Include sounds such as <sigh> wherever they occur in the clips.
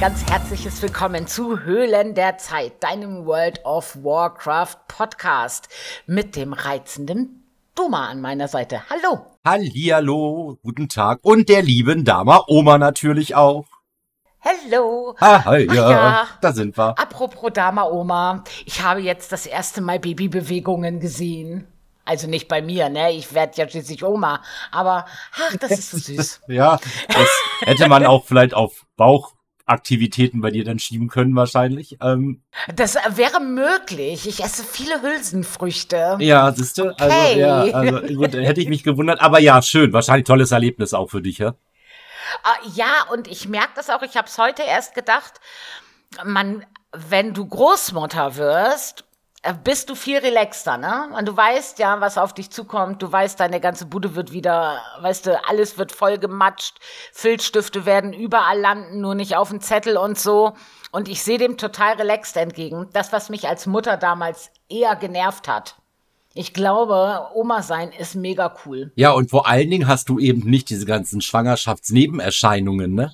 ganz herzliches Willkommen zu Höhlen der Zeit, deinem World of Warcraft Podcast mit dem reizenden Doma an meiner Seite. Hallo. Hallihallo, guten Tag und der lieben Dama Oma natürlich auch. Hallo. Ah, ja, ja, da sind wir. Apropos Dama Oma, ich habe jetzt das erste Mal Babybewegungen gesehen. Also nicht bei mir, ne? Ich werde ja schließlich Oma. Aber ach, das ist so süß. <laughs> ja, das hätte man auch vielleicht auf Bauchaktivitäten bei dir dann schieben können, wahrscheinlich. Ähm, das wäre möglich. Ich esse viele Hülsenfrüchte. Ja, siehst du? Also, okay. Also, ja, also gut, hätte ich mich gewundert. Aber ja, schön. Wahrscheinlich tolles Erlebnis auch für dich, ja? Uh, ja, und ich merke das auch. Ich habe es heute erst gedacht. Man, wenn du Großmutter wirst, äh, bist du viel relaxter, ne? Und du weißt ja, was auf dich zukommt. Du weißt, deine ganze Bude wird wieder, weißt du, alles wird voll gematscht. Filzstifte werden überall landen, nur nicht auf dem Zettel und so. Und ich sehe dem total relaxed entgegen. Das, was mich als Mutter damals eher genervt hat. Ich glaube, Oma sein ist mega cool. Ja, und vor allen Dingen hast du eben nicht diese ganzen Schwangerschaftsnebenerscheinungen, ne?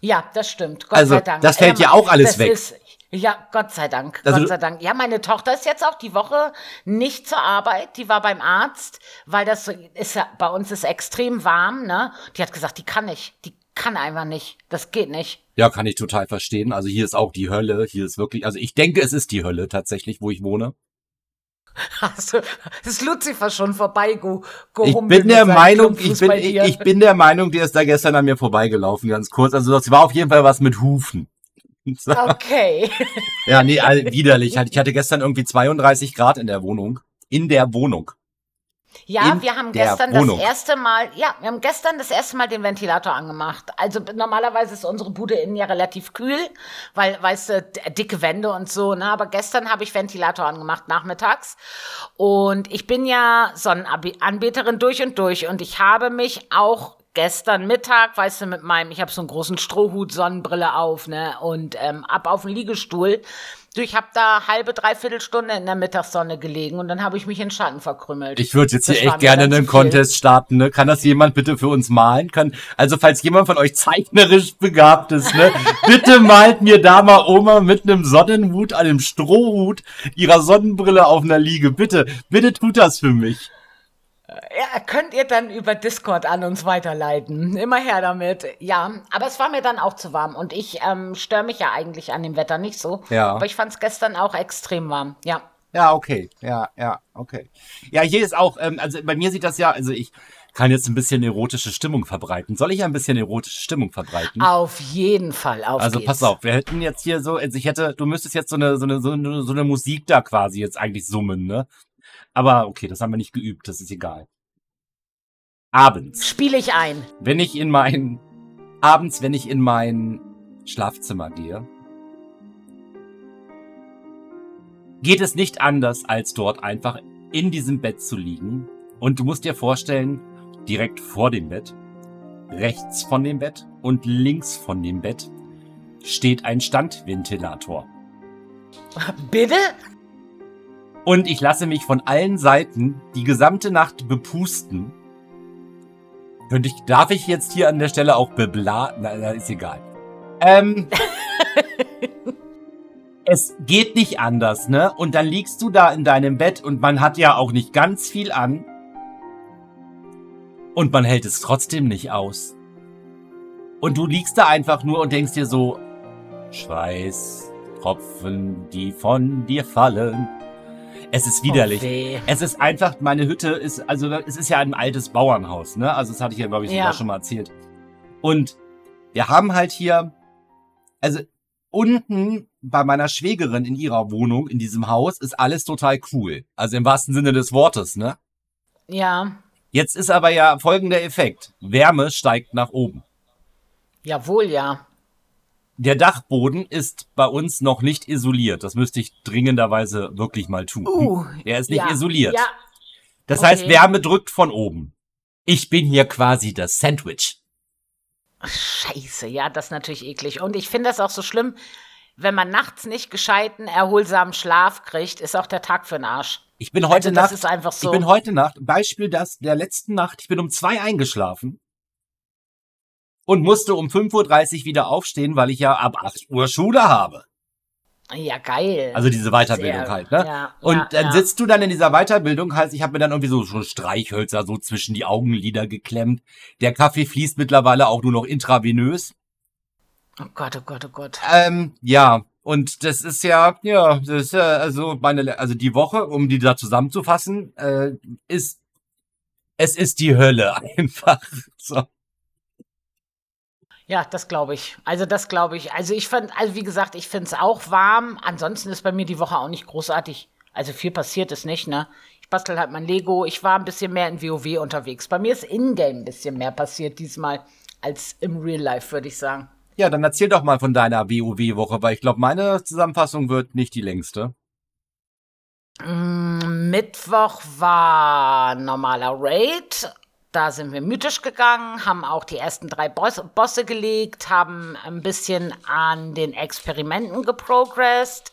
Ja, das stimmt. Gott also, sei Dank. Das fällt ja auch alles weg. Ist, ja, Gott sei Dank. Also, Gott sei Dank. Ja, meine Tochter ist jetzt auch die Woche nicht zur Arbeit. Die war beim Arzt, weil das ist ja, bei uns ist extrem warm, ne? Die hat gesagt, die kann nicht. Die kann einfach nicht. Das geht nicht. Ja, kann ich total verstehen. Also hier ist auch die Hölle. Hier ist wirklich, also ich denke, es ist die Hölle tatsächlich, wo ich wohne. Hast du, ist Lucifer schon vorbei Ich bin der Meinung, ich bin, ich, ich bin der Meinung, der ist da gestern an mir vorbeigelaufen, ganz kurz. Also das war auf jeden Fall was mit Hufen. <laughs> Okay. ja, nee, widerlich. Ich hatte gestern irgendwie 32 Grad in der Wohnung. In der Wohnung. Ja, wir haben gestern das erste Mal, ja, wir haben gestern das erste Mal den Ventilator angemacht. Also normalerweise ist unsere Bude innen ja relativ kühl, weil, weißt du, dicke Wände und so, ne? Aber gestern habe ich Ventilator angemacht nachmittags. Und ich bin ja Sonnenanbeterin durch und durch und ich habe mich auch gestern Mittag, weißt du, mit meinem, ich habe so einen großen Strohhut, Sonnenbrille auf, ne, und ähm, ab auf den Liegestuhl. Du, ich habe da halbe, dreiviertel Stunde in der Mittagssonne gelegen und dann habe ich mich in Schatten verkrümmelt. Ich würde jetzt das hier echt gerne einen Contest starten, ne? Kann das jemand bitte für uns malen? Kann, also falls jemand von euch zeichnerisch begabt ist, ne? <laughs> bitte malt mir da mal Oma mit einem Sonnenhut, einem Strohhut, ihrer Sonnenbrille auf einer Liege. Bitte, bitte tut das für mich. Ja, könnt ihr dann über Discord an uns weiterleiten. Immer her damit. Ja, aber es war mir dann auch zu warm und ich ähm, störe mich ja eigentlich an dem Wetter nicht so. Ja. Aber ich fand es gestern auch extrem warm. Ja. Ja, okay. Ja, ja, okay. Ja, hier ist auch, ähm, also bei mir sieht das ja, also ich kann jetzt ein bisschen erotische Stimmung verbreiten. Soll ich ein bisschen erotische Stimmung verbreiten? Auf jeden Fall, auf Also geht's. pass auf, wir hätten jetzt hier so, also ich hätte, du müsstest jetzt so eine, so eine, so eine, so eine Musik da quasi jetzt eigentlich summen, ne? Aber okay, das haben wir nicht geübt, das ist egal. Abends. Spiele ich ein. Wenn ich in mein, abends, wenn ich in mein Schlafzimmer gehe, geht es nicht anders, als dort einfach in diesem Bett zu liegen. Und du musst dir vorstellen, direkt vor dem Bett, rechts von dem Bett und links von dem Bett steht ein Standventilator. Bitte? Und ich lasse mich von allen Seiten die gesamte Nacht bepusten. Könnte ich, darf ich jetzt hier an der Stelle auch bebla? Na, na ist egal. Ähm, <laughs> es geht nicht anders, ne? Und dann liegst du da in deinem Bett und man hat ja auch nicht ganz viel an. Und man hält es trotzdem nicht aus. Und du liegst da einfach nur und denkst dir so, Schweißtropfen, die von dir fallen. Es ist widerlich. Oh es ist einfach, meine Hütte ist, also es ist ja ein altes Bauernhaus, ne? Also das hatte ich ja, glaube ich, ja. schon mal erzählt. Und wir haben halt hier, also unten bei meiner Schwägerin in ihrer Wohnung, in diesem Haus, ist alles total cool. Also im wahrsten Sinne des Wortes, ne? Ja. Jetzt ist aber ja folgender Effekt. Wärme steigt nach oben. Jawohl, ja. Der Dachboden ist bei uns noch nicht isoliert. Das müsste ich dringenderweise wirklich mal tun. Uh, er ist nicht ja, isoliert. Ja. Das okay. heißt, Wärme drückt von oben. Ich bin hier quasi das Sandwich. Scheiße, ja, das ist natürlich eklig. Und ich finde das auch so schlimm, wenn man nachts nicht gescheiten, erholsamen Schlaf kriegt, ist auch der Tag für den Arsch. Ich bin heute also, Nacht. Das ist einfach so. Ich bin heute Nacht, Beispiel das der letzten Nacht, ich bin um zwei eingeschlafen und musste um 5.30 Uhr wieder aufstehen, weil ich ja ab 8 Uhr Schule habe. Ja, geil. Also diese Weiterbildung Sehr, halt, ne? Ja, und ja, dann ja. sitzt du dann in dieser Weiterbildung, halt, ich habe mir dann irgendwie so schon Streichhölzer so zwischen die Augenlider geklemmt. Der Kaffee fließt mittlerweile auch nur noch intravenös. Oh Gott, oh Gott, oh Gott. Ähm, ja, und das ist ja, ja, das ist ja, also meine, also die Woche, um die da zusammenzufassen, äh, ist, es ist die Hölle <laughs> einfach. So. Ja, das glaube ich. Also das glaube ich. Also ich fand, also wie gesagt, ich finde es auch warm. Ansonsten ist bei mir die Woche auch nicht großartig. Also viel passiert ist nicht, ne? Ich bastel halt mein Lego. Ich war ein bisschen mehr in WoW unterwegs. Bei mir ist in-game ein bisschen mehr passiert diesmal als im Real Life, würde ich sagen. Ja, dann erzähl doch mal von deiner WoW-Woche, weil ich glaube, meine Zusammenfassung wird nicht die längste. Mm, Mittwoch war normaler Raid da sind wir mythisch gegangen, haben auch die ersten drei Boss Bosse gelegt, haben ein bisschen an den Experimenten geprogressed.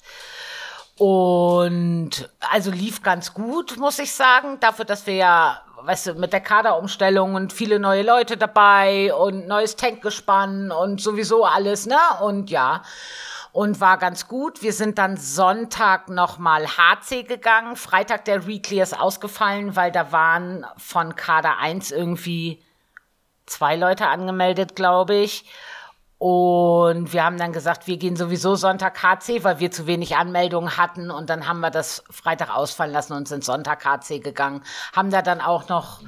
Und also lief ganz gut, muss ich sagen. Dafür, dass wir ja, weißt du, mit der Kaderumstellung und viele neue Leute dabei und neues Tankgespann und sowieso alles, ne? Und ja und war ganz gut. Wir sind dann Sonntag nochmal HC gegangen. Freitag der Weekly ist ausgefallen, weil da waren von Kader 1 irgendwie zwei Leute angemeldet, glaube ich. Und wir haben dann gesagt, wir gehen sowieso Sonntag HC, weil wir zu wenig Anmeldungen hatten. Und dann haben wir das Freitag ausfallen lassen und sind Sonntag HC gegangen. Haben da dann auch noch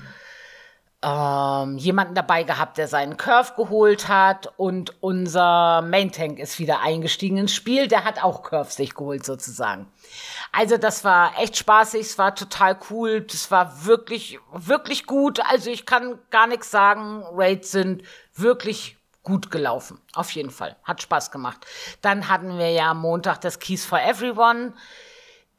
ähm, jemanden dabei gehabt, der seinen Curve geholt hat und unser Main Tank ist wieder eingestiegen ins Spiel. Der hat auch Curve sich geholt sozusagen. Also das war echt spaßig, es war total cool, das war wirklich, wirklich gut. Also ich kann gar nichts sagen. Raids sind wirklich gut gelaufen. Auf jeden Fall. Hat Spaß gemacht. Dann hatten wir ja Montag das Keys for Everyone.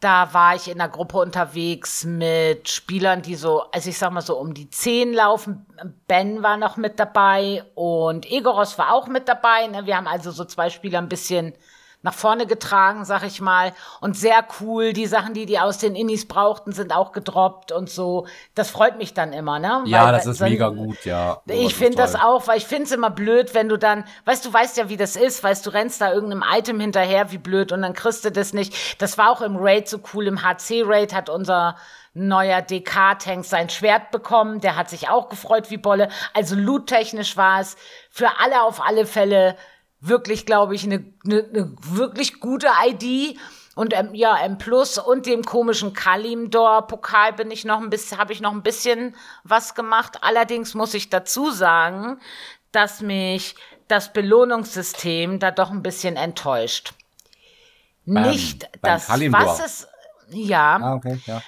Da war ich in einer Gruppe unterwegs mit Spielern, die so, also ich sag mal so um die zehn laufen. Ben war noch mit dabei und Egoros war auch mit dabei. Ne? Wir haben also so zwei Spieler ein bisschen nach vorne getragen, sag ich mal. Und sehr cool. Die Sachen, die die aus den Innis brauchten, sind auch gedroppt und so. Das freut mich dann immer, ne? Ja, weil, das ist so, mega gut, ja. Oh, ich finde das auch, weil ich finde es immer blöd, wenn du dann, weißt du, weißt ja, wie das ist, weißt du, rennst da irgendeinem Item hinterher, wie blöd, und dann kriegst du das nicht. Das war auch im Raid so cool. Im HC-Raid hat unser neuer DK-Tank sein Schwert bekommen. Der hat sich auch gefreut wie Bolle. Also loot-technisch war es für alle auf alle Fälle wirklich, glaube ich, eine, eine, eine wirklich gute ID. Und ähm, ja, M Plus und dem komischen Kalimdor-Pokal bin ich noch ein bisschen, habe ich noch ein bisschen was gemacht. Allerdings muss ich dazu sagen, dass mich das Belohnungssystem da doch ein bisschen enttäuscht. Beim, Nicht beim das, Kalimdor. was es, ja, ah, okay, ja,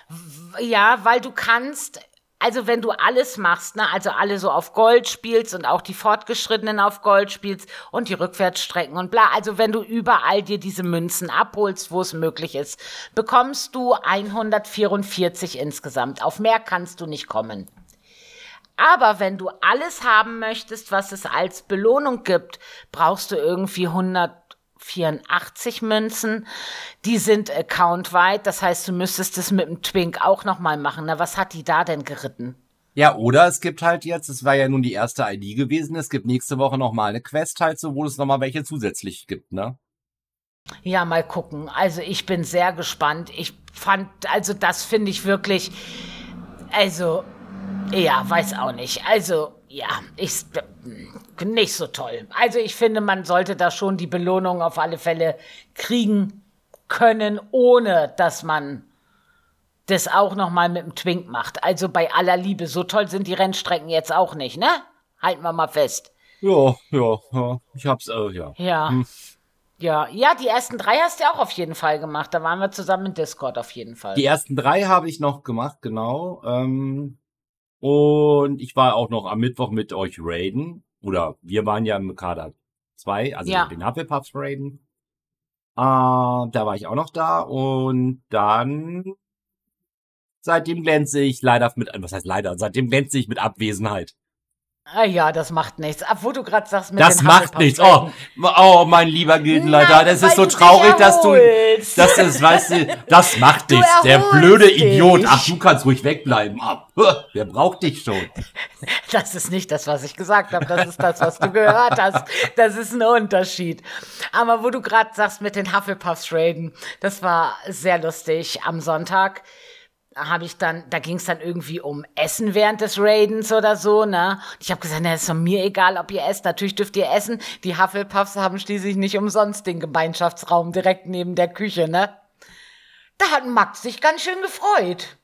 ja, weil du kannst also wenn du alles machst, ne, also alle so auf Gold spielst und auch die Fortgeschrittenen auf Gold spielst und die Rückwärtsstrecken und bla, also wenn du überall dir diese Münzen abholst, wo es möglich ist, bekommst du 144 insgesamt. Auf mehr kannst du nicht kommen. Aber wenn du alles haben möchtest, was es als Belohnung gibt, brauchst du irgendwie 100 84 Münzen. Die sind accountweit, das heißt, du müsstest es mit dem Twink auch nochmal machen. Na, was hat die da denn geritten? Ja, oder es gibt halt jetzt, es war ja nun die erste ID gewesen, es gibt nächste Woche nochmal eine Quest halt so, wo es nochmal welche zusätzlich gibt, ne? Ja, mal gucken. Also ich bin sehr gespannt. Ich fand, also das finde ich wirklich, also, ja, weiß auch nicht. Also, ja, ich nicht so toll. Also ich finde, man sollte da schon die Belohnung auf alle Fälle kriegen können, ohne dass man das auch noch mal mit dem Twink macht. Also bei aller Liebe, so toll sind die Rennstrecken jetzt auch nicht, ne? Halten wir mal fest. Ja, ja, ja. Ich hab's, äh, ja. Ja. Hm. Ja, ja, die ersten drei hast du auch auf jeden Fall gemacht. Da waren wir zusammen in Discord auf jeden Fall. Die ersten drei habe ich noch gemacht, genau. Ähm, und ich war auch noch am Mittwoch mit euch raiden. Oder wir waren ja im Kader 2, also ja. den Hufflepuffs raiden. Äh, da war ich auch noch da. Und dann seitdem glänze ich leider mit, was heißt leider, seitdem glänze ich mit Abwesenheit. Ah ja, das macht nichts. Ab wo du gerade sagst mit Das macht nichts. Oh, oh, mein lieber Gildenleiter, das ist so traurig, dass du das ist, weißt du, das macht <laughs> nichts. Der blöde dich. Idiot. Ach, du kannst ruhig wegbleiben. Ah, wer braucht dich schon? <laughs> Das ist nicht das, was ich gesagt habe. Das ist das, was du gehört hast. Das ist ein Unterschied. Aber wo du gerade sagst mit den Hufflepuffs raiden, das war sehr lustig am Sonntag habe ich dann, da ging es dann irgendwie um Essen während des Raidens oder so, ne? Ich habe gesagt, na, ist doch mir egal, ob ihr esst. Natürlich dürft ihr essen. Die Hufflepuffs haben schließlich nicht umsonst den Gemeinschaftsraum direkt neben der Küche, ne? Da hat Max sich ganz schön gefreut.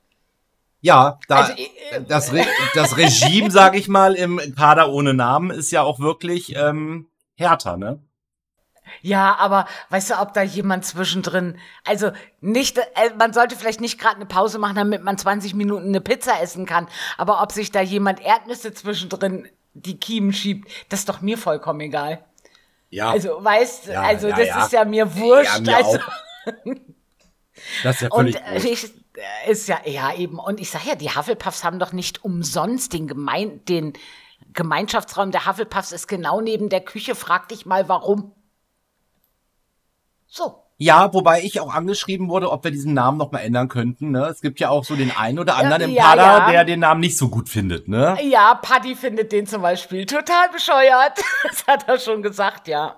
Ja, da, also, äh, das, Re <laughs> das Regime, sag ich mal, im Kader ohne Namen ist ja auch wirklich ähm, härter, ne? Ja, aber weißt du, ob da jemand zwischendrin, also nicht, äh, man sollte vielleicht nicht gerade eine Pause machen, damit man 20 Minuten eine Pizza essen kann, aber ob sich da jemand Erdnüsse zwischendrin die Kiemen schiebt, das ist doch mir vollkommen egal. Ja. Also, weißt, ja, also ja, das ja. ist ja mir wurscht. Mir also. das ist ja völlig Und äh, ich, äh, ist ja, ja eben, und ich sag ja, die Hufflepuffs haben doch nicht umsonst den Gemein, den Gemeinschaftsraum der Hufflepuffs ist genau neben der Küche. Frag dich mal, warum. So. Ja, wobei ich auch angeschrieben wurde, ob wir diesen Namen noch mal ändern könnten. Ne? Es gibt ja auch so den einen oder anderen ja, im Kader, ja. der den Namen nicht so gut findet. Ne? Ja, Paddy findet den zum Beispiel total bescheuert. <laughs> Das hat er schon gesagt, ja.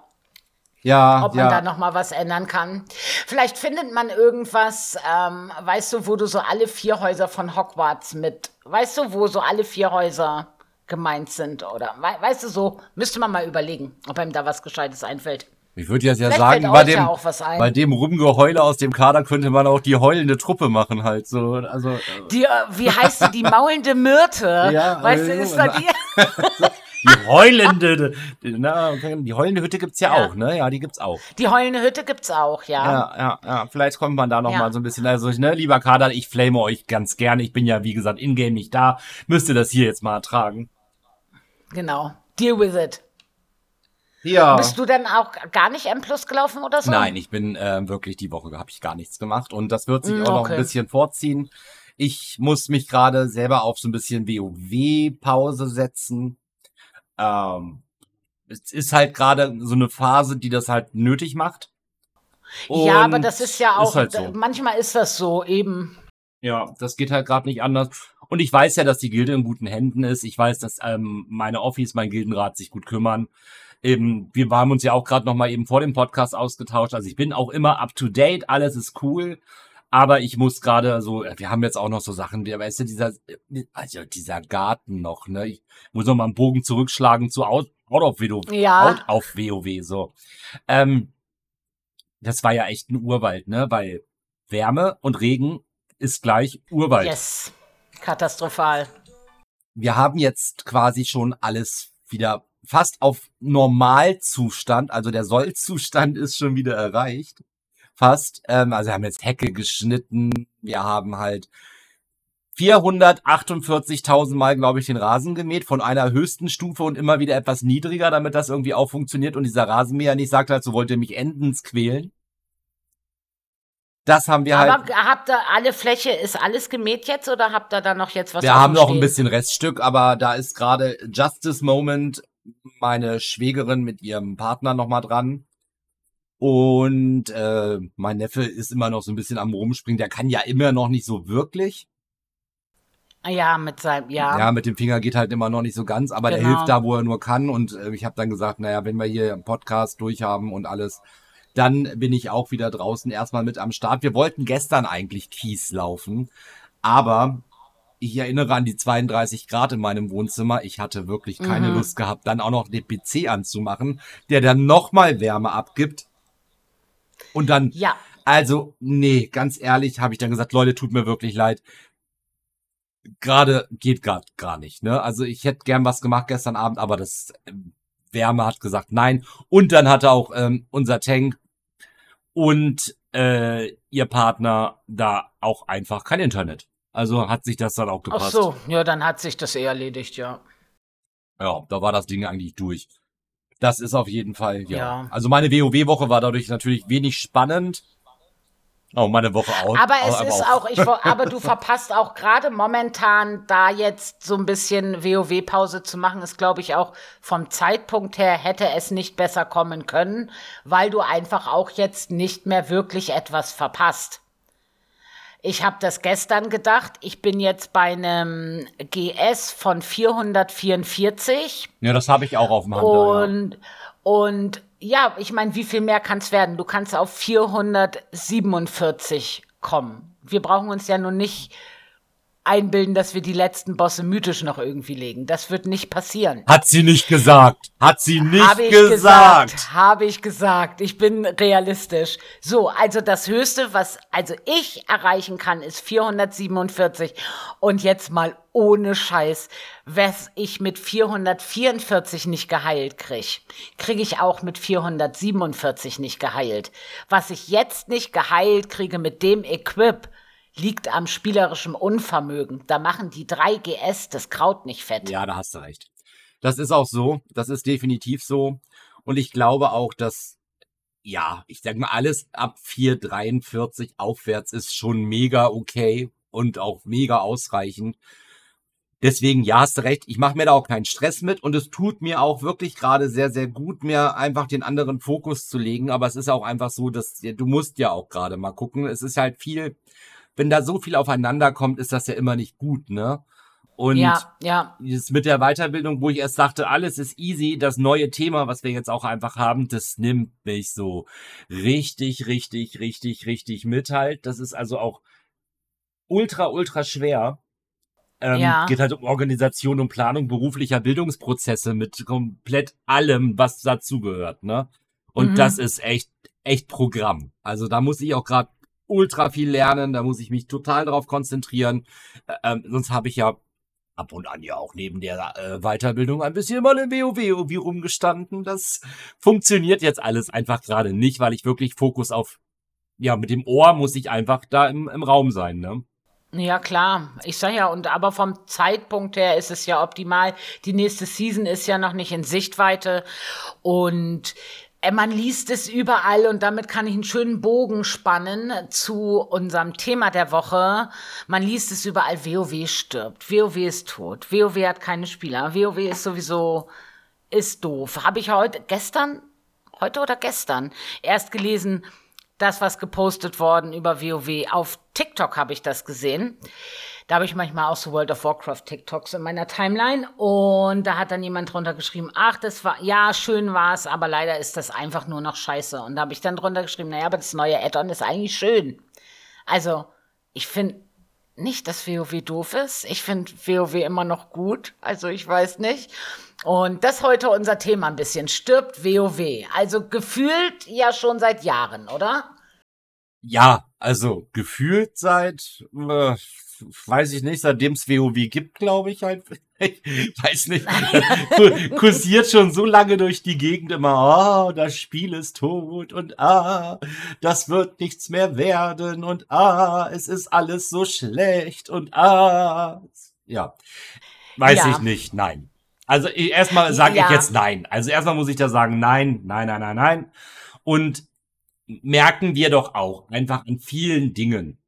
Ja, ob man ja. da noch mal was ändern kann. Vielleicht findet man irgendwas, ähm, weißt du, wo du so alle vier Häuser von Hogwarts mit, weißt du, wo so alle vier Häuser gemeint sind oder, weißt du, so müsste man mal überlegen, ob einem da was Gescheites einfällt. Ich würde jetzt ja sagen, bei dem, ja bei dem Rumgeheule aus dem Kader könnte man auch die heulende Truppe machen halt so. Also, äh. die, äh, wie heißt die, die maulende Myrte? <laughs> Ja, weißt du, ist da die... <laughs> Die heulende, na, die heulende Hütte gibt's ja, ja, auch, ne? Ja, die gibt's auch. Die heulende Hütte gibt's auch, ja. Ja, ja, ja. Vielleicht kommt man da noch ja. mal so ein bisschen, also, ne, lieber Kader, ich flame euch ganz gerne. Ich bin ja, wie gesagt, in-game nicht da. Müsste das hier jetzt mal ertragen. Genau. Deal with it. Ja. Bist du denn auch gar nicht M Plus gelaufen oder so? Nein, ich bin äh, wirklich die Woche habe ich gar nichts gemacht und das wird sich mm, auch noch ein bisschen vorziehen. Ich muss mich gerade selber auf so ein bisschen WoW-Pause setzen. Ähm, es ist halt gerade so eine Phase, die das halt nötig macht. Und ja, aber das ist ja auch, ist halt so. manchmal ist das so eben. Ja, das geht halt gerade nicht anders. Und ich weiß ja, dass die Gilde in guten Händen ist. Ich weiß, dass ähm, meine Office, mein Gildenrat sich gut kümmern eben, wir haben uns ja auch gerade noch mal eben vor dem Podcast ausgetauscht. Also ich bin auch immer up to date, alles ist cool. Aber ich muss gerade so, wir haben jetzt auch noch so Sachen, der weißt du, dieser, also dieser Garten noch, ne? Ich muss noch mal einen Bogen zurückschlagen zu Out, out of WoW. Ja. Out auf WoW, so. Ähm, das war ja echt ein Urwald, ne? Weil Wärme und Regen ist gleich Urwald. Yes. Katastrophal. Wir haben jetzt quasi schon alles wieder fast auf Normalzustand, also der Sollzustand ist schon wieder erreicht. Fast. Ähm, also wir haben jetzt Hecke geschnitten, wir haben halt 448.000 Mal, glaube ich, den Rasen gemäht, von einer höchsten Stufe und immer wieder etwas niedriger, damit das irgendwie auch funktioniert und dieser Rasenmäher nicht sagt halt, so wollt ihr mich endens quälen. Das haben wir Aber halt. Aber habt ihr alle Fläche, ist alles gemäht jetzt oder habt ihr da noch jetzt was? Wir haben noch ein bisschen Reststück, aber da ist gerade Justice Moment meine Schwägerin mit ihrem Partner noch mal dran. Und äh, mein Neffe ist immer noch so ein bisschen am Rumspringen. Der kann ja immer noch nicht so wirklich. Ja, mit seinem, ja. Ja, mit dem Finger geht halt immer noch nicht so ganz, aber genau. der hilft da, wo er nur kann. Und äh, ich habe dann gesagt, naja, wenn wir hier einen Podcast durchhaben und alles, dann bin ich auch wieder draußen erstmal mit am Start. Wir wollten gestern eigentlich Kies laufen, aber ich erinnere an die 32 Grad in meinem Wohnzimmer. Ich hatte wirklich keine mhm. Lust gehabt, dann auch noch den PC anzumachen, der dann nochmal Wärme abgibt. Und dann, ja. also, nee, ganz ehrlich, habe ich dann gesagt, Leute, tut mir wirklich leid. Gerade geht gerade gar nicht, ne? Also ich hätte gern was gemacht gestern Abend, aber das äh, Wärme hat gesagt nein. Und dann hatte auch ähm, unser Tank und äh, ihr Partner da auch einfach kein Internet. Also hat sich das dann auch gepasst. Ach so, ja, dann hat sich das eh erledigt, ja. Ja, da war das Ding eigentlich durch. Das ist auf jeden Fall, ja. ja. Also meine WoW-Woche war dadurch natürlich wenig spannend. Oh, meine Woche out. Aber es aber ist auch, auch ich, <laughs> aber du verpasst auch gerade momentan, da jetzt so ein bisschen WoW-Pause zu machen, ist, glaube ich, auch vom Zeitpunkt her hätte es nicht besser kommen können, weil du einfach auch jetzt nicht mehr wirklich etwas verpasst. Ich habe das gestern gedacht. Ich bin jetzt bei einem GS von 444. Ja, das habe ich auch auf dem Hand. Und, ja. und ja, ich meine, wie viel mehr kann es werden? Du kannst auf 447 kommen. Wir brauchen uns ja nun nicht einbilden, dass wir die letzten Bosse mythisch noch irgendwie legen. Das wird nicht passieren. Hat sie nicht gesagt. Hat sie nicht Hab ich gesagt. gesagt. Habe ich gesagt. Ich bin realistisch. So, also das Höchste, was also ich erreichen kann, ist 447. Und jetzt mal ohne Scheiß, was ich mit 444 nicht geheilt krieg, kriege ich auch mit 447 nicht geheilt. Was ich jetzt nicht geheilt kriege mit dem Equip, liegt am spielerischen Unvermögen. Da machen die 3 GS das Kraut nicht fett. Ja, da hast du recht. Das ist auch so. Das ist definitiv so. Und ich glaube auch, dass, ja, ich sag mal, alles ab 4,43 aufwärts ist schon mega okay und auch mega ausreichend. Deswegen, ja, hast du recht. Ich mache mir da auch keinen Stress mit und es tut mir auch wirklich gerade sehr, sehr gut, mir einfach den anderen Fokus zu legen. Aber es ist auch einfach so, dass du musst ja auch gerade mal gucken. Es ist halt viel, wenn da so viel aufeinander kommt, ist das ja immer nicht gut, ne? Und ja, ja. mit der Weiterbildung, wo ich erst dachte, alles ist easy, das neue Thema, was wir jetzt auch einfach haben, das nimmt mich so richtig, richtig, richtig, richtig mit halt. Das ist also auch ultra, ultra schwer. Ähm, ja. Geht halt um Organisation und Planung beruflicher Bildungsprozesse mit komplett allem, was dazugehört, ne? Und mhm. das ist echt, echt Programm. Also da muss ich auch gerade ultra viel lernen, da muss ich mich total drauf konzentrieren. Ähm, sonst habe ich ja ab und an ja auch neben der äh, Weiterbildung ein bisschen mal im WoW irgendwie rumgestanden. Das funktioniert jetzt alles einfach gerade nicht, weil ich wirklich Fokus auf, ja, mit dem Ohr muss ich einfach da im, im Raum sein, ne? Ja, klar. Ich sag ja, und aber vom Zeitpunkt her ist es ja optimal. Die nächste Season ist ja noch nicht in Sichtweite und man liest es überall und damit kann ich einen schönen Bogen spannen zu unserem Thema der Woche. Man liest es überall, WoW stirbt, WoW ist tot, WoW hat keine Spieler, WoW ist sowieso, ist doof. Habe ich heute, gestern, heute oder gestern erst gelesen, das, was gepostet worden über WoW. Auf TikTok habe ich das gesehen. Da habe ich manchmal auch so World of Warcraft TikToks in meiner Timeline und da hat dann jemand drunter geschrieben, ach, das war, ja, schön war es, aber leider ist das einfach nur noch scheiße. Und da habe ich dann drunter geschrieben, naja, aber das neue Add-on ist eigentlich schön. Also, ich finde nicht, dass WoW doof ist. Ich finde WoW immer noch gut. Also, ich weiß nicht. Und das heute unser Thema ein bisschen. Stirbt WoW. Also gefühlt ja schon seit Jahren, oder? Ja, also gefühlt seit äh, weiß ich nicht, seitdem es WoW gibt, glaube ich halt. <laughs> Ich weiß nicht. <laughs> kursiert schon so lange durch die Gegend immer, ah, oh, das Spiel ist tot und ah, das wird nichts mehr werden und ah, es ist alles so schlecht und ah. Ja. Weiß ja. ich nicht, nein. Also erstmal sage ja. ich jetzt nein. Also erstmal muss ich da sagen, nein, nein, nein, nein, nein. Und merken wir doch auch einfach an vielen Dingen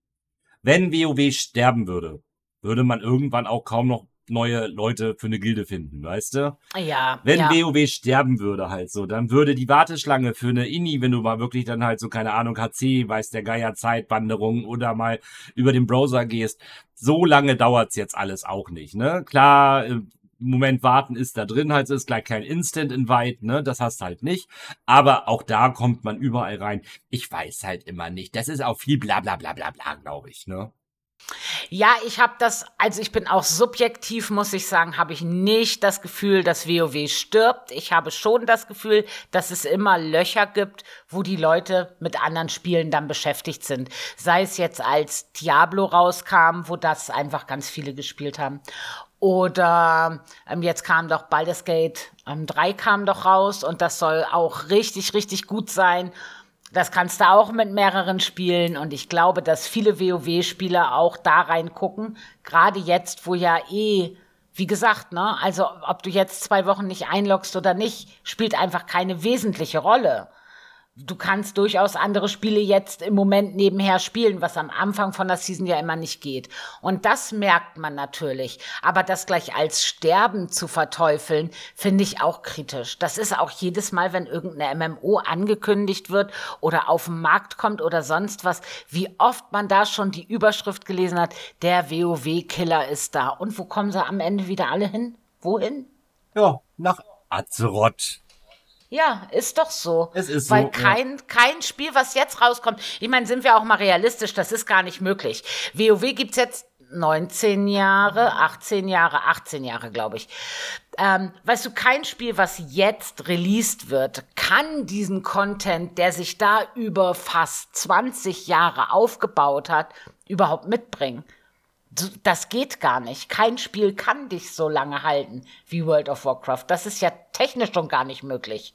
wenn WoW sterben würde, würde man irgendwann auch kaum noch neue Leute für eine Gilde finden, weißt du? Ja. Wenn ja. WoW sterben würde halt so, dann würde die Warteschlange für eine Inni, wenn du mal wirklich dann halt so, keine Ahnung, HC, weiß der Geier Zeitwanderung oder mal über den Browser gehst, so lange dauert's jetzt alles auch nicht, ne? Klar, äh, Moment warten ist da drin halt, ist gleich kein Instant Invite, ne, das hast halt nicht. Aber auch da kommt man überall rein. Ich weiß halt immer nicht. Das ist auch viel bla bla bla bla bla, glaube ich, ne. Ja, ich habe das, also ich bin auch subjektiv, muss ich sagen, habe ich nicht das Gefühl, dass WoW stirbt. Ich habe schon das Gefühl, dass es immer Löcher gibt, wo die Leute mit anderen Spielen dann beschäftigt sind. Sei es jetzt als Diablo rauskam, wo das einfach ganz viele gespielt haben. Oder ähm, jetzt kam doch Baldur's Gate ähm, 3 kam doch raus und das soll auch richtig, richtig gut sein. Das kannst du auch mit mehreren spielen und ich glaube, dass viele WoW-Spieler auch da reingucken. Gerade jetzt, wo ja eh, wie gesagt, ne, also ob du jetzt zwei Wochen nicht einloggst oder nicht, spielt einfach keine wesentliche Rolle. Du kannst durchaus andere Spiele jetzt im Moment nebenher spielen, was am Anfang von der Season ja immer nicht geht. Und das merkt man natürlich. Aber das gleich als Sterben zu verteufeln, finde ich auch kritisch. Das ist auch jedes Mal, wenn irgendeine MMO angekündigt wird oder auf den Markt kommt oder sonst was, wie oft man da schon die Überschrift gelesen hat, der WoW-Killer ist da. Und wo kommen sie am Ende wieder alle hin? Wohin? Ja, nach Azeroth. Ja, ist doch so. Es ist Weil so. kein, ja. kein Spiel, was jetzt rauskommt, ich meine, sind wir auch mal realistisch, das ist gar nicht möglich. WoW gibt's jetzt 19 Jahre, 18 Jahre, 18 Jahre, glaube ich. Ähm, weißt du, kein Spiel, was jetzt released wird, kann diesen Content, der sich da über fast 20 Jahre aufgebaut hat, überhaupt mitbringen. Das geht gar nicht. Kein Spiel kann dich so lange halten wie World of Warcraft. Das ist ja technisch schon gar nicht möglich.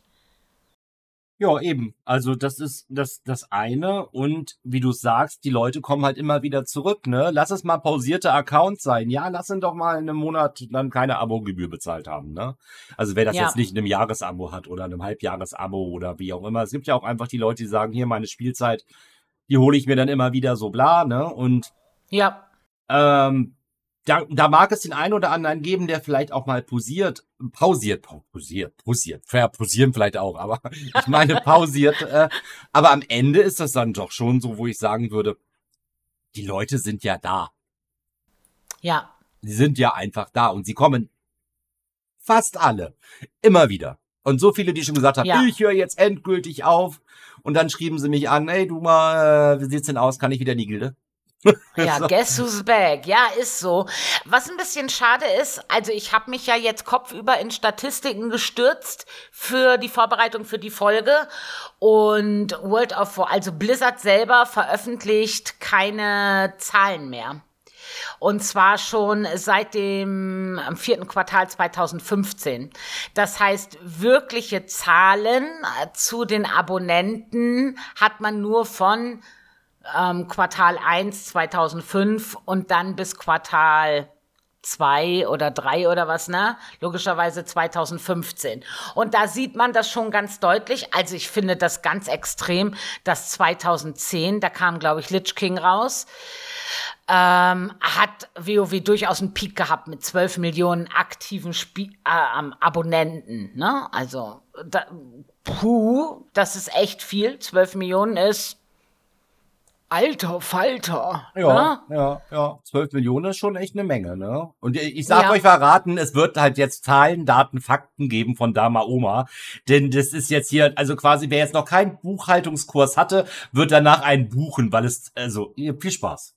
Ja, eben. Also das ist das, das eine. Und wie du sagst, die Leute kommen halt immer wieder zurück, ne? Lass es mal pausierte Accounts sein. Ja, lass ihn doch mal in einem Monat dann keine Abo-Gebühr bezahlt haben, ne? Also wer das ja. jetzt nicht in einem Jahresabo hat oder einem Halbjahresabo oder wie auch immer. Es gibt ja auch einfach die Leute, die sagen, hier meine Spielzeit, die hole ich mir dann immer wieder so bla, ne? Und ja. Ähm, da, da mag es den einen oder anderen geben, der vielleicht auch mal posiert, pausiert, pausiert, pausiert, pausieren vielleicht auch, aber <laughs> ich meine pausiert. Äh, aber am Ende ist das dann doch schon so, wo ich sagen würde, die Leute sind ja da. Ja. Sie sind ja einfach da und sie kommen fast alle immer wieder. Und so viele, die schon gesagt haben, ja. ich höre jetzt endgültig auf. Und dann schrieben sie mich an, hey du mal, äh, wie sieht's denn aus? Kann ich wieder in die Gilde? Ja, <laughs> guess who's back. Ja, ist so. Was ein bisschen schade ist, also ich habe mich ja jetzt kopfüber in Statistiken gestürzt für die Vorbereitung für die Folge und World of War, also Blizzard selber veröffentlicht keine Zahlen mehr. Und zwar schon seit dem vierten Quartal 2015. Das heißt, wirkliche Zahlen zu den Abonnenten hat man nur von ähm, Quartal 1 2005 und dann bis Quartal 2 oder 3 oder was, ne? Logischerweise 2015. Und da sieht man das schon ganz deutlich. Also ich finde das ganz extrem, dass 2010, da kam, glaube ich, Lich King raus, ähm, hat WoW durchaus einen Peak gehabt mit 12 Millionen aktiven Spie äh, Abonnenten, ne? Also, da, puh, das ist echt viel. 12 Millionen ist Alter Falter. Ja, ne? ja, ja. 12 Millionen ist schon echt eine Menge, ne? Und ich sag ja. euch verraten, es wird halt jetzt Zahlen, Daten, Fakten geben von Dama Oma. Denn das ist jetzt hier, also quasi, wer jetzt noch keinen Buchhaltungskurs hatte, wird danach einen buchen, weil es, also, viel Spaß.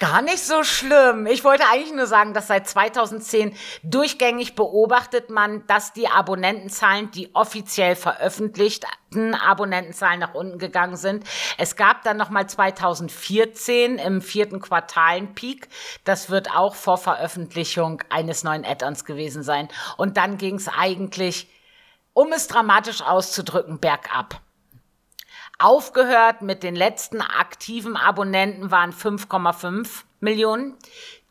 Gar nicht so schlimm. Ich wollte eigentlich nur sagen, dass seit 2010 durchgängig beobachtet man, dass die Abonnentenzahlen, die offiziell veröffentlichten Abonnentenzahlen nach unten gegangen sind. Es gab dann nochmal 2014 im vierten Quartal einen Peak. Das wird auch vor Veröffentlichung eines neuen Add-ons gewesen sein. Und dann ging es eigentlich, um es dramatisch auszudrücken, bergab. Aufgehört mit den letzten aktiven Abonnenten waren 5,5 Millionen,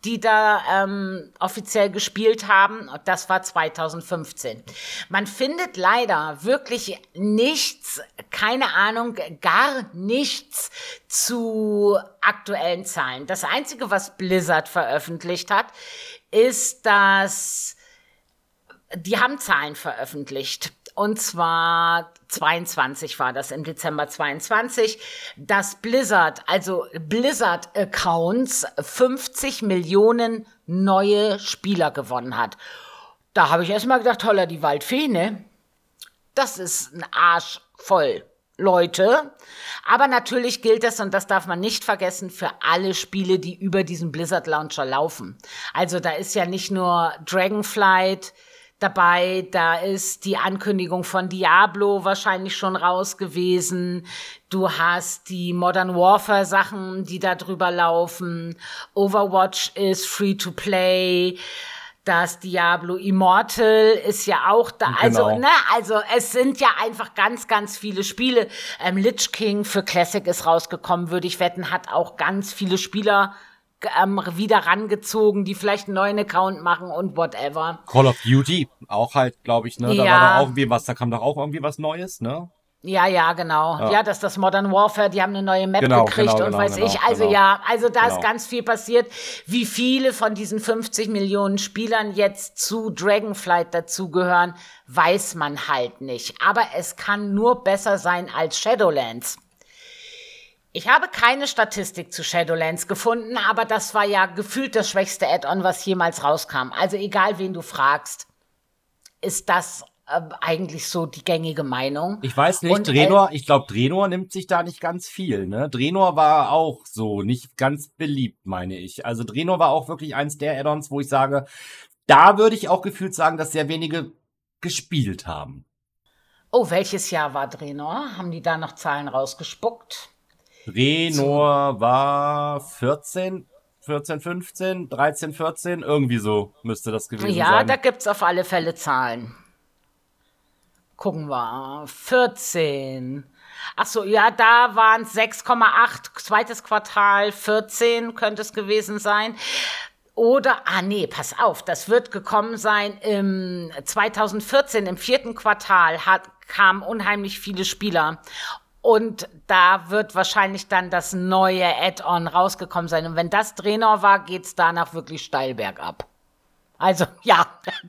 die da ähm, offiziell gespielt haben. Das war 2015. Man findet leider wirklich nichts, keine Ahnung, gar nichts zu aktuellen Zahlen. Das Einzige, was Blizzard veröffentlicht hat, ist, dass die haben Zahlen veröffentlicht. Und zwar 22 war das im Dezember 22, dass Blizzard, also Blizzard Accounts 50 Millionen neue Spieler gewonnen hat. Da habe ich erstmal gedacht, holla die Waldfee, ne? Das ist ein Arsch voll Leute. Aber natürlich gilt das, und das darf man nicht vergessen, für alle Spiele, die über diesen Blizzard Launcher laufen. Also da ist ja nicht nur Dragonflight, dabei. Da ist die Ankündigung von Diablo wahrscheinlich schon raus gewesen. Du hast die Modern Warfare Sachen, die da drüber laufen. Overwatch ist free to play. Das Diablo Immortal ist ja auch da. Also, genau. Ne, also es sind ja einfach ganz, ganz viele Spiele. Ähm, Lich King für Classic ist rausgekommen, würde ich wetten, hat auch ganz viele Spieler ähm, wieder rangezogen, die vielleicht einen neuen Account machen und whatever. Call of Duty, auch halt, glaube ich, ne? Da ja. war doch auch irgendwie was, da kam doch auch irgendwie was Neues, ne? Ja, ja, genau. Ja. ja, dass das Modern Warfare, die haben eine neue Map genau, gekriegt genau, und genau, weiß genau, ich. Also genau. ja, also da ist genau. ganz viel passiert. Wie viele von diesen 50 Millionen Spielern jetzt zu Dragonflight dazugehören, weiß man halt nicht. Aber es kann nur besser sein als Shadowlands. Ich habe keine Statistik zu Shadowlands gefunden, aber das war ja gefühlt das schwächste Add-on, was jemals rauskam. Also egal, wen du fragst, ist das äh, eigentlich so die gängige Meinung. Ich weiß nicht, und, Drenor, ich glaube, Drenor nimmt sich da nicht ganz viel, ne? Drenor war auch so nicht ganz beliebt, meine ich. Also Drenor war auch wirklich eins der Add-ons, wo ich sage, da würde ich auch gefühlt sagen, dass sehr wenige gespielt haben. Oh, welches Jahr war Drenor? Haben die da noch Zahlen rausgespuckt? Drenor war 14, 14, 15, 13, 14, irgendwie so müsste das gewesen ja, sein. Ja, da gibt's auf alle Fälle Zahlen gucken wir, 14. Ach so, ja, da waren es 6,8, zweites Quartal 14 könnte es gewesen sein. Oder, ah nee, pass auf, das wird gekommen sein im 2014, im vierten Quartal hat, kamen unheimlich viele Spieler. Und da wird wahrscheinlich dann das neue Add-on rausgekommen sein. Und wenn das Trainer war, geht's danach wirklich steil bergab. Also <laughs> ja,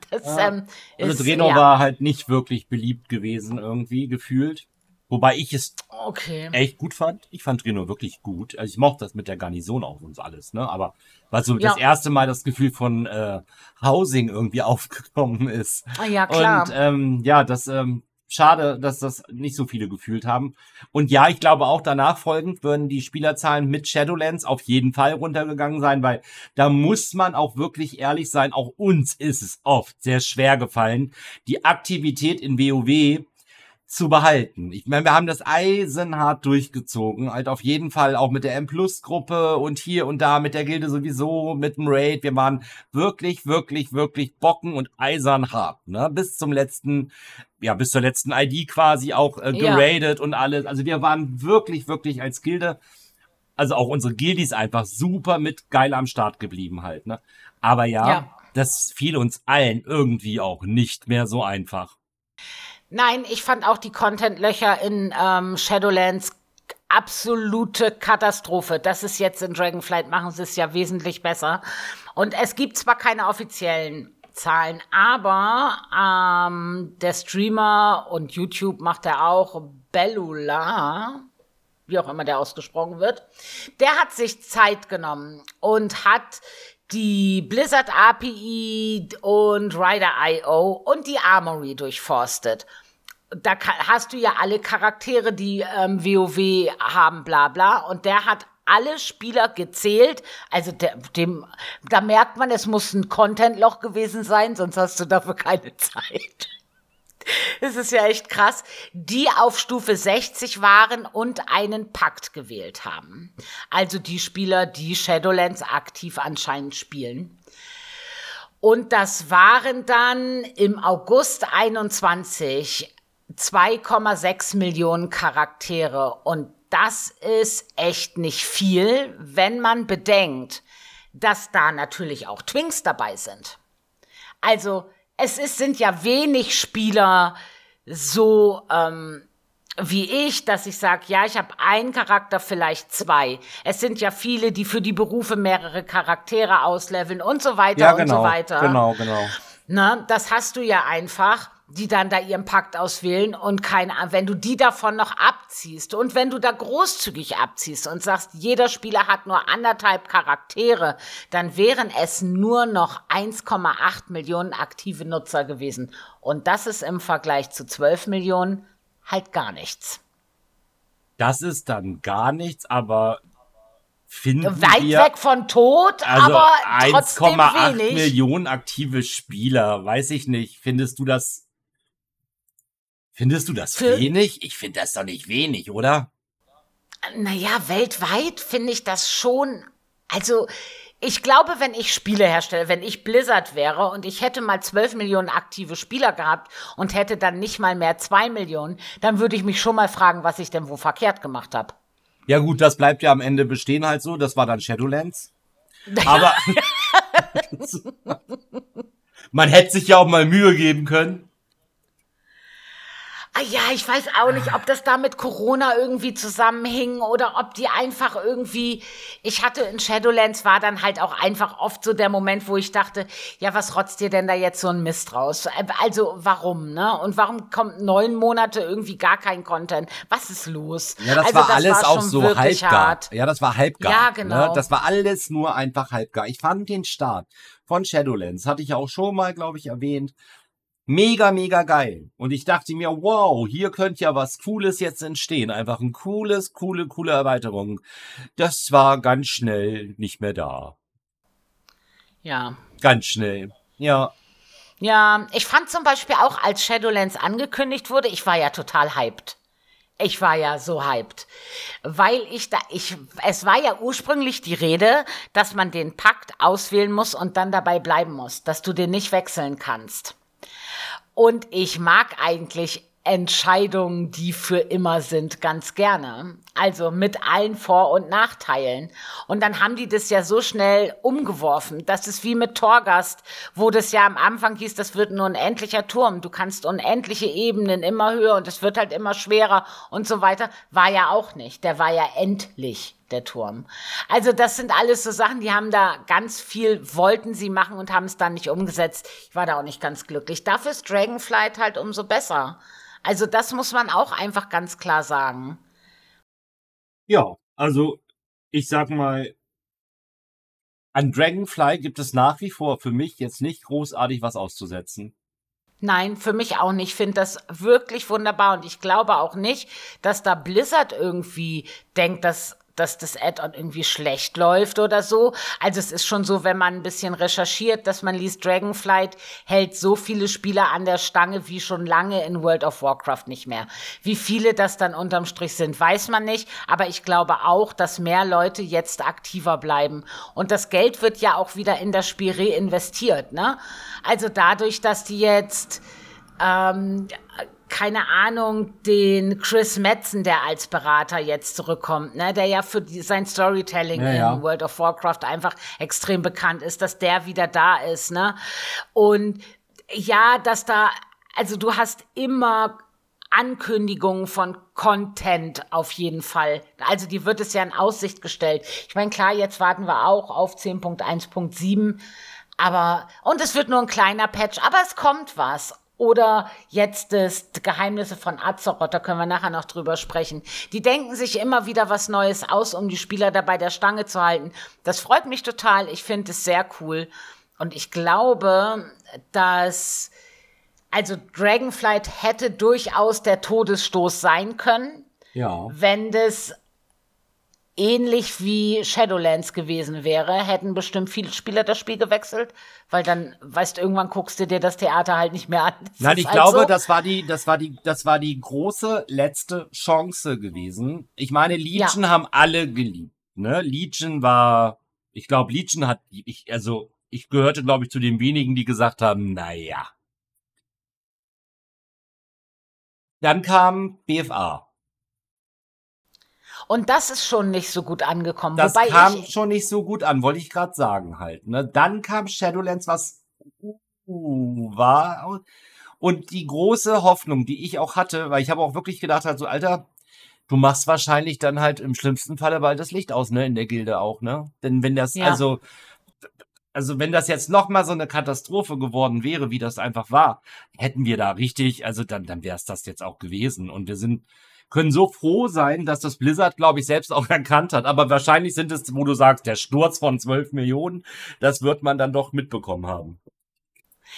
das ja. Ähm, also ist, Drenor ja. war halt nicht wirklich beliebt gewesen irgendwie gefühlt. Wobei ich es okay. echt gut fand. Ich fand Reno wirklich gut. Also ich mochte das mit der Garnison auch und alles, ne? Aber weil so ja. das erste Mal das Gefühl von äh, Housing irgendwie <laughs> aufgekommen ist. Ah, ja, klar. Und ähm, ja, das ähm, schade, dass das nicht so viele gefühlt haben. Und ja, ich glaube auch danach folgend würden die Spielerzahlen mit Shadowlands auf jeden Fall runtergegangen sein, weil da muss man auch wirklich ehrlich sein, auch uns ist es oft sehr schwer gefallen, die Aktivität in WoW zu behalten. Ich meine, wir haben das eisenhart durchgezogen, halt auf jeden Fall auch mit der M-Plus-Gruppe und hier und da mit der Gilde sowieso, mit dem Raid. Wir waren wirklich, wirklich, wirklich bocken und eisern hart, ne? Bis zum letzten, ja, bis zur letzten ID quasi auch äh, geradet ja. und alles. Also wir waren wirklich, wirklich als Gilde, also auch unsere Gildis einfach super mit geil am Start geblieben halt, ne? Aber ja. ja. das fiel uns allen irgendwie auch nicht mehr so einfach. Nein, ich fand auch die Content-Löcher in ähm, Shadowlands absolute Katastrophe. Das ist jetzt in Dragonflight, machen sie es ja wesentlich besser. Und es gibt zwar keine offiziellen Zahlen, aber ähm, der Streamer und YouTube macht er auch, Bellula, wie auch immer der ausgesprochen wird, der hat sich Zeit genommen und hat die Blizzard API und Rider.io und die Armory durchforstet. Da hast du ja alle Charaktere, die ähm, WoW haben, bla bla. Und der hat alle Spieler gezählt. Also der, dem, da merkt man, es muss ein Content-Loch gewesen sein, sonst hast du dafür keine <laughs> Zeit. <laughs> Es ist ja echt krass, die auf Stufe 60 waren und einen Pakt gewählt haben. Also die Spieler, die Shadowlands aktiv anscheinend spielen. Und das waren dann im August 21 2,6 Millionen Charaktere. Und das ist echt nicht viel, wenn man bedenkt, dass da natürlich auch Twinks dabei sind. Also es ist, sind ja wenig Spieler so ähm, wie ich, dass ich sage, ja, ich habe einen Charakter, vielleicht zwei. Es sind ja viele, die für die Berufe mehrere Charaktere ausleveln und so weiter ja, genau, und so weiter. Genau, genau. Na, das hast du ja einfach die dann da ihren Pakt auswählen und keine, wenn du die davon noch abziehst und wenn du da großzügig abziehst und sagst, jeder Spieler hat nur anderthalb Charaktere, dann wären es nur noch 1,8 Millionen aktive Nutzer gewesen. Und das ist im Vergleich zu 12 Millionen halt gar nichts. Das ist dann gar nichts, aber finden Weit wir, weg von tot, also aber trotzdem 1,8 Millionen aktive Spieler, weiß ich nicht. Findest du das Findest du das Für wenig? Ich finde das doch nicht wenig, oder? Naja, weltweit finde ich das schon. Also, ich glaube, wenn ich Spiele herstelle, wenn ich Blizzard wäre und ich hätte mal 12 Millionen aktive Spieler gehabt und hätte dann nicht mal mehr 2 Millionen, dann würde ich mich schon mal fragen, was ich denn wo verkehrt gemacht habe. Ja gut, das bleibt ja am Ende bestehen halt so. Das war dann Shadowlands. <laughs> Aber <laughs> man hätte sich ja auch mal Mühe geben können. Ah ja, ich weiß auch nicht, ob das da mit Corona irgendwie zusammenhing oder ob die einfach irgendwie. Ich hatte in Shadowlands war dann halt auch einfach oft so der Moment, wo ich dachte, ja, was rotzt dir denn da jetzt so ein Mist raus? Also warum, ne? Und warum kommt neun Monate irgendwie gar kein Content? Was ist los? Ja, das also, war das alles war auch so halbgar. Hart. Ja, das war halbgar. Ja, genau. Ne? Das war alles nur einfach halbgar. Ich fand den Start von Shadowlands, hatte ich auch schon mal, glaube ich, erwähnt mega, mega geil. Und ich dachte mir, wow, hier könnte ja was Cooles jetzt entstehen. Einfach ein cooles, coole, coole Erweiterung. Das war ganz schnell nicht mehr da. Ja. Ganz schnell. Ja. Ja, ich fand zum Beispiel auch, als Shadowlands angekündigt wurde, ich war ja total hyped. Ich war ja so hyped, weil ich da, ich, es war ja ursprünglich die Rede, dass man den Pakt auswählen muss und dann dabei bleiben muss, dass du den nicht wechseln kannst. Und ich mag eigentlich Entscheidungen, die für immer sind, ganz gerne. Also mit allen Vor- und Nachteilen. Und dann haben die das ja so schnell umgeworfen. Das ist wie mit Torgast, wo das ja am Anfang hieß, das wird ein unendlicher Turm. Du kannst unendliche Ebenen immer höher und es wird halt immer schwerer und so weiter. War ja auch nicht. Der war ja endlich der Turm. Also das sind alles so Sachen, die haben da ganz viel, wollten sie machen und haben es dann nicht umgesetzt. Ich war da auch nicht ganz glücklich. Dafür ist Dragonflight halt umso besser. Also das muss man auch einfach ganz klar sagen. Ja, also ich sag mal, an Dragonfly gibt es nach wie vor für mich jetzt nicht großartig was auszusetzen. Nein, für mich auch nicht. Ich finde das wirklich wunderbar und ich glaube auch nicht, dass da Blizzard irgendwie denkt, dass dass das Add-on irgendwie schlecht läuft oder so. Also es ist schon so, wenn man ein bisschen recherchiert, dass man liest, Dragonflight hält so viele Spieler an der Stange wie schon lange in World of Warcraft nicht mehr. Wie viele das dann unterm Strich sind, weiß man nicht. Aber ich glaube auch, dass mehr Leute jetzt aktiver bleiben. Und das Geld wird ja auch wieder in das Spiel reinvestiert. Ne? Also dadurch, dass die jetzt ähm, keine Ahnung, den Chris Metzen, der als Berater jetzt zurückkommt, ne, der ja für die, sein Storytelling ja, ja. in World of Warcraft einfach extrem bekannt ist, dass der wieder da ist, ne? Und ja, dass da, also du hast immer Ankündigungen von Content auf jeden Fall. Also die wird es ja in Aussicht gestellt. Ich meine, klar, jetzt warten wir auch auf 10.1.7, aber und es wird nur ein kleiner Patch, aber es kommt was. Oder jetzt das Geheimnisse von Azeroth, da können wir nachher noch drüber sprechen. Die denken sich immer wieder was Neues aus, um die Spieler dabei der Stange zu halten. Das freut mich total. Ich finde es sehr cool. Und ich glaube, dass, also Dragonflight hätte durchaus der Todesstoß sein können. Ja. Wenn das ähnlich wie Shadowlands gewesen wäre, hätten bestimmt viele Spieler das Spiel gewechselt, weil dann, weißt irgendwann guckst du dir das Theater halt nicht mehr an. Das Nein, ich halt glaube, so. das war die, das war die, das war die große letzte Chance gewesen. Ich meine, Legion ja. haben alle geliebt, ne? Legion war, ich glaube, Legion hat, ich, also, ich gehörte, glaube ich, zu den wenigen, die gesagt haben, naja. Dann kam BFA. Und das ist schon nicht so gut angekommen. Das Wobei kam ich, schon nicht so gut an, wollte ich gerade sagen halt. Ne? Dann kam Shadowlands, was uh, war. Und die große Hoffnung, die ich auch hatte, weil ich habe auch wirklich gedacht, halt so, Alter, du machst wahrscheinlich dann halt im schlimmsten Falle bald das Licht aus, ne, in der Gilde auch, ne? Denn wenn das, ja. also, also wenn das jetzt noch mal so eine Katastrophe geworden wäre, wie das einfach war, hätten wir da richtig, also dann, dann wäre es das jetzt auch gewesen. Und wir sind, können so froh sein, dass das Blizzard, glaube ich, selbst auch <laughs> erkannt hat. Aber wahrscheinlich sind es, wo du sagst, der Sturz von 12 Millionen, das wird man dann doch mitbekommen haben.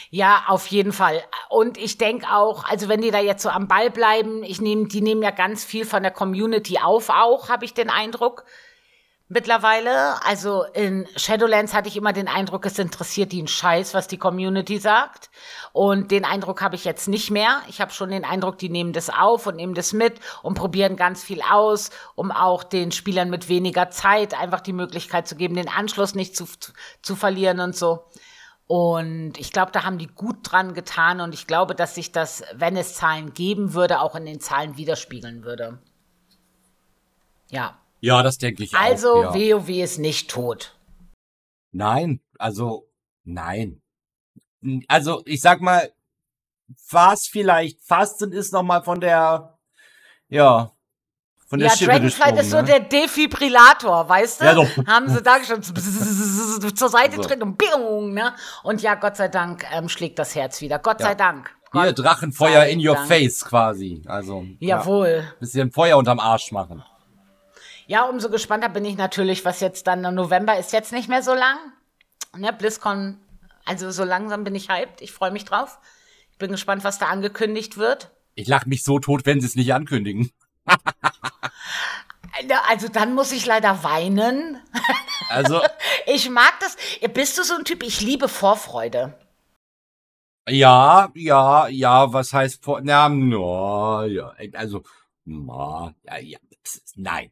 Ja, auf jeden Fall. Und ich denke auch, also wenn die da jetzt so am Ball bleiben, ich nehme, die nehmen ja ganz viel von der Community auf, auch, habe ich den Eindruck mittlerweile. Also in Shadowlands hatte ich immer den Eindruck, es interessiert einen Scheiß, was die Community sagt. Und den Eindruck habe ich jetzt nicht mehr. Ich habe schon den Eindruck, die nehmen das auf und nehmen das mit und probieren ganz viel aus, um auch den Spielern mit weniger Zeit einfach die Möglichkeit zu geben, den Anschluss nicht zu, zu verlieren und so. Und ich glaube, da haben die gut dran getan und ich glaube, dass sich das, wenn es Zahlen geben würde, auch in den Zahlen widerspiegeln würde. Ja. Ja, das denke ich also, auch. Also ja. WoW ist nicht tot. Nein, also nein. Also ich sag mal, was vielleicht fast und ist nochmal von der, ja, von der ja, Schippe Dragonflight ist so ne? der Defibrillator, weißt du? Ja, doch. Haben sie da schon zur Seite so. treten und biung, ne? Und ja, Gott sei Dank ähm, schlägt das Herz wieder. Gott ja. sei Dank. Gott Hier, Drachenfeuer in your Dank. face quasi. Also. Jawohl. Ja, bisschen Feuer unterm Arsch machen. Ja, umso gespannter bin ich natürlich, was jetzt dann im November ist jetzt nicht mehr so lang. Ne, BlizzCon, also so langsam bin ich hyped. Ich freue mich drauf. Ich bin gespannt, was da angekündigt wird. Ich lache mich so tot, wenn sie es nicht ankündigen. <laughs> Also dann muss ich leider weinen. <laughs> Also ich mag das. Bist du so ein Typ? Ich liebe Vorfreude. Ja, ja, ja. Was heißt vor? Na, no, ja. Also, na, ja, ja. Nein.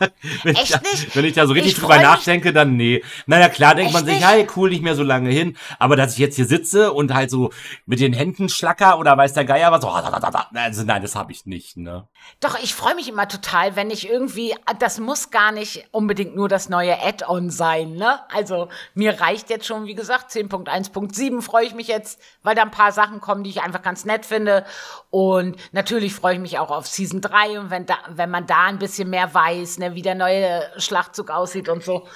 <laughs> wenn Echt ich, nicht? Wenn ich da so richtig drüber nachdenke, dann nee. Naja, klar denkt Echt man sich, nicht? hey, cool, nicht mehr so lange hin. Aber dass ich jetzt hier sitze und halt so mit den Händen schlacker oder weiß der Geier was, so, also nein, das habe ich nicht, ne? Doch, ich freue mich immer total, wenn ich irgendwie, das muss gar nicht unbedingt nur das neue Add-on sein, ne? Also mir reicht jetzt schon, wie gesagt, 10.1.7 freue ich mich jetzt, weil da ein paar Sachen kommen, die ich einfach ganz nett finde. Und natürlich freue ich mich auch auf Season 3 und wenn da, wenn man da ein bisschen mehr weiß, ne, wie der neue Schlachtzug aussieht und so.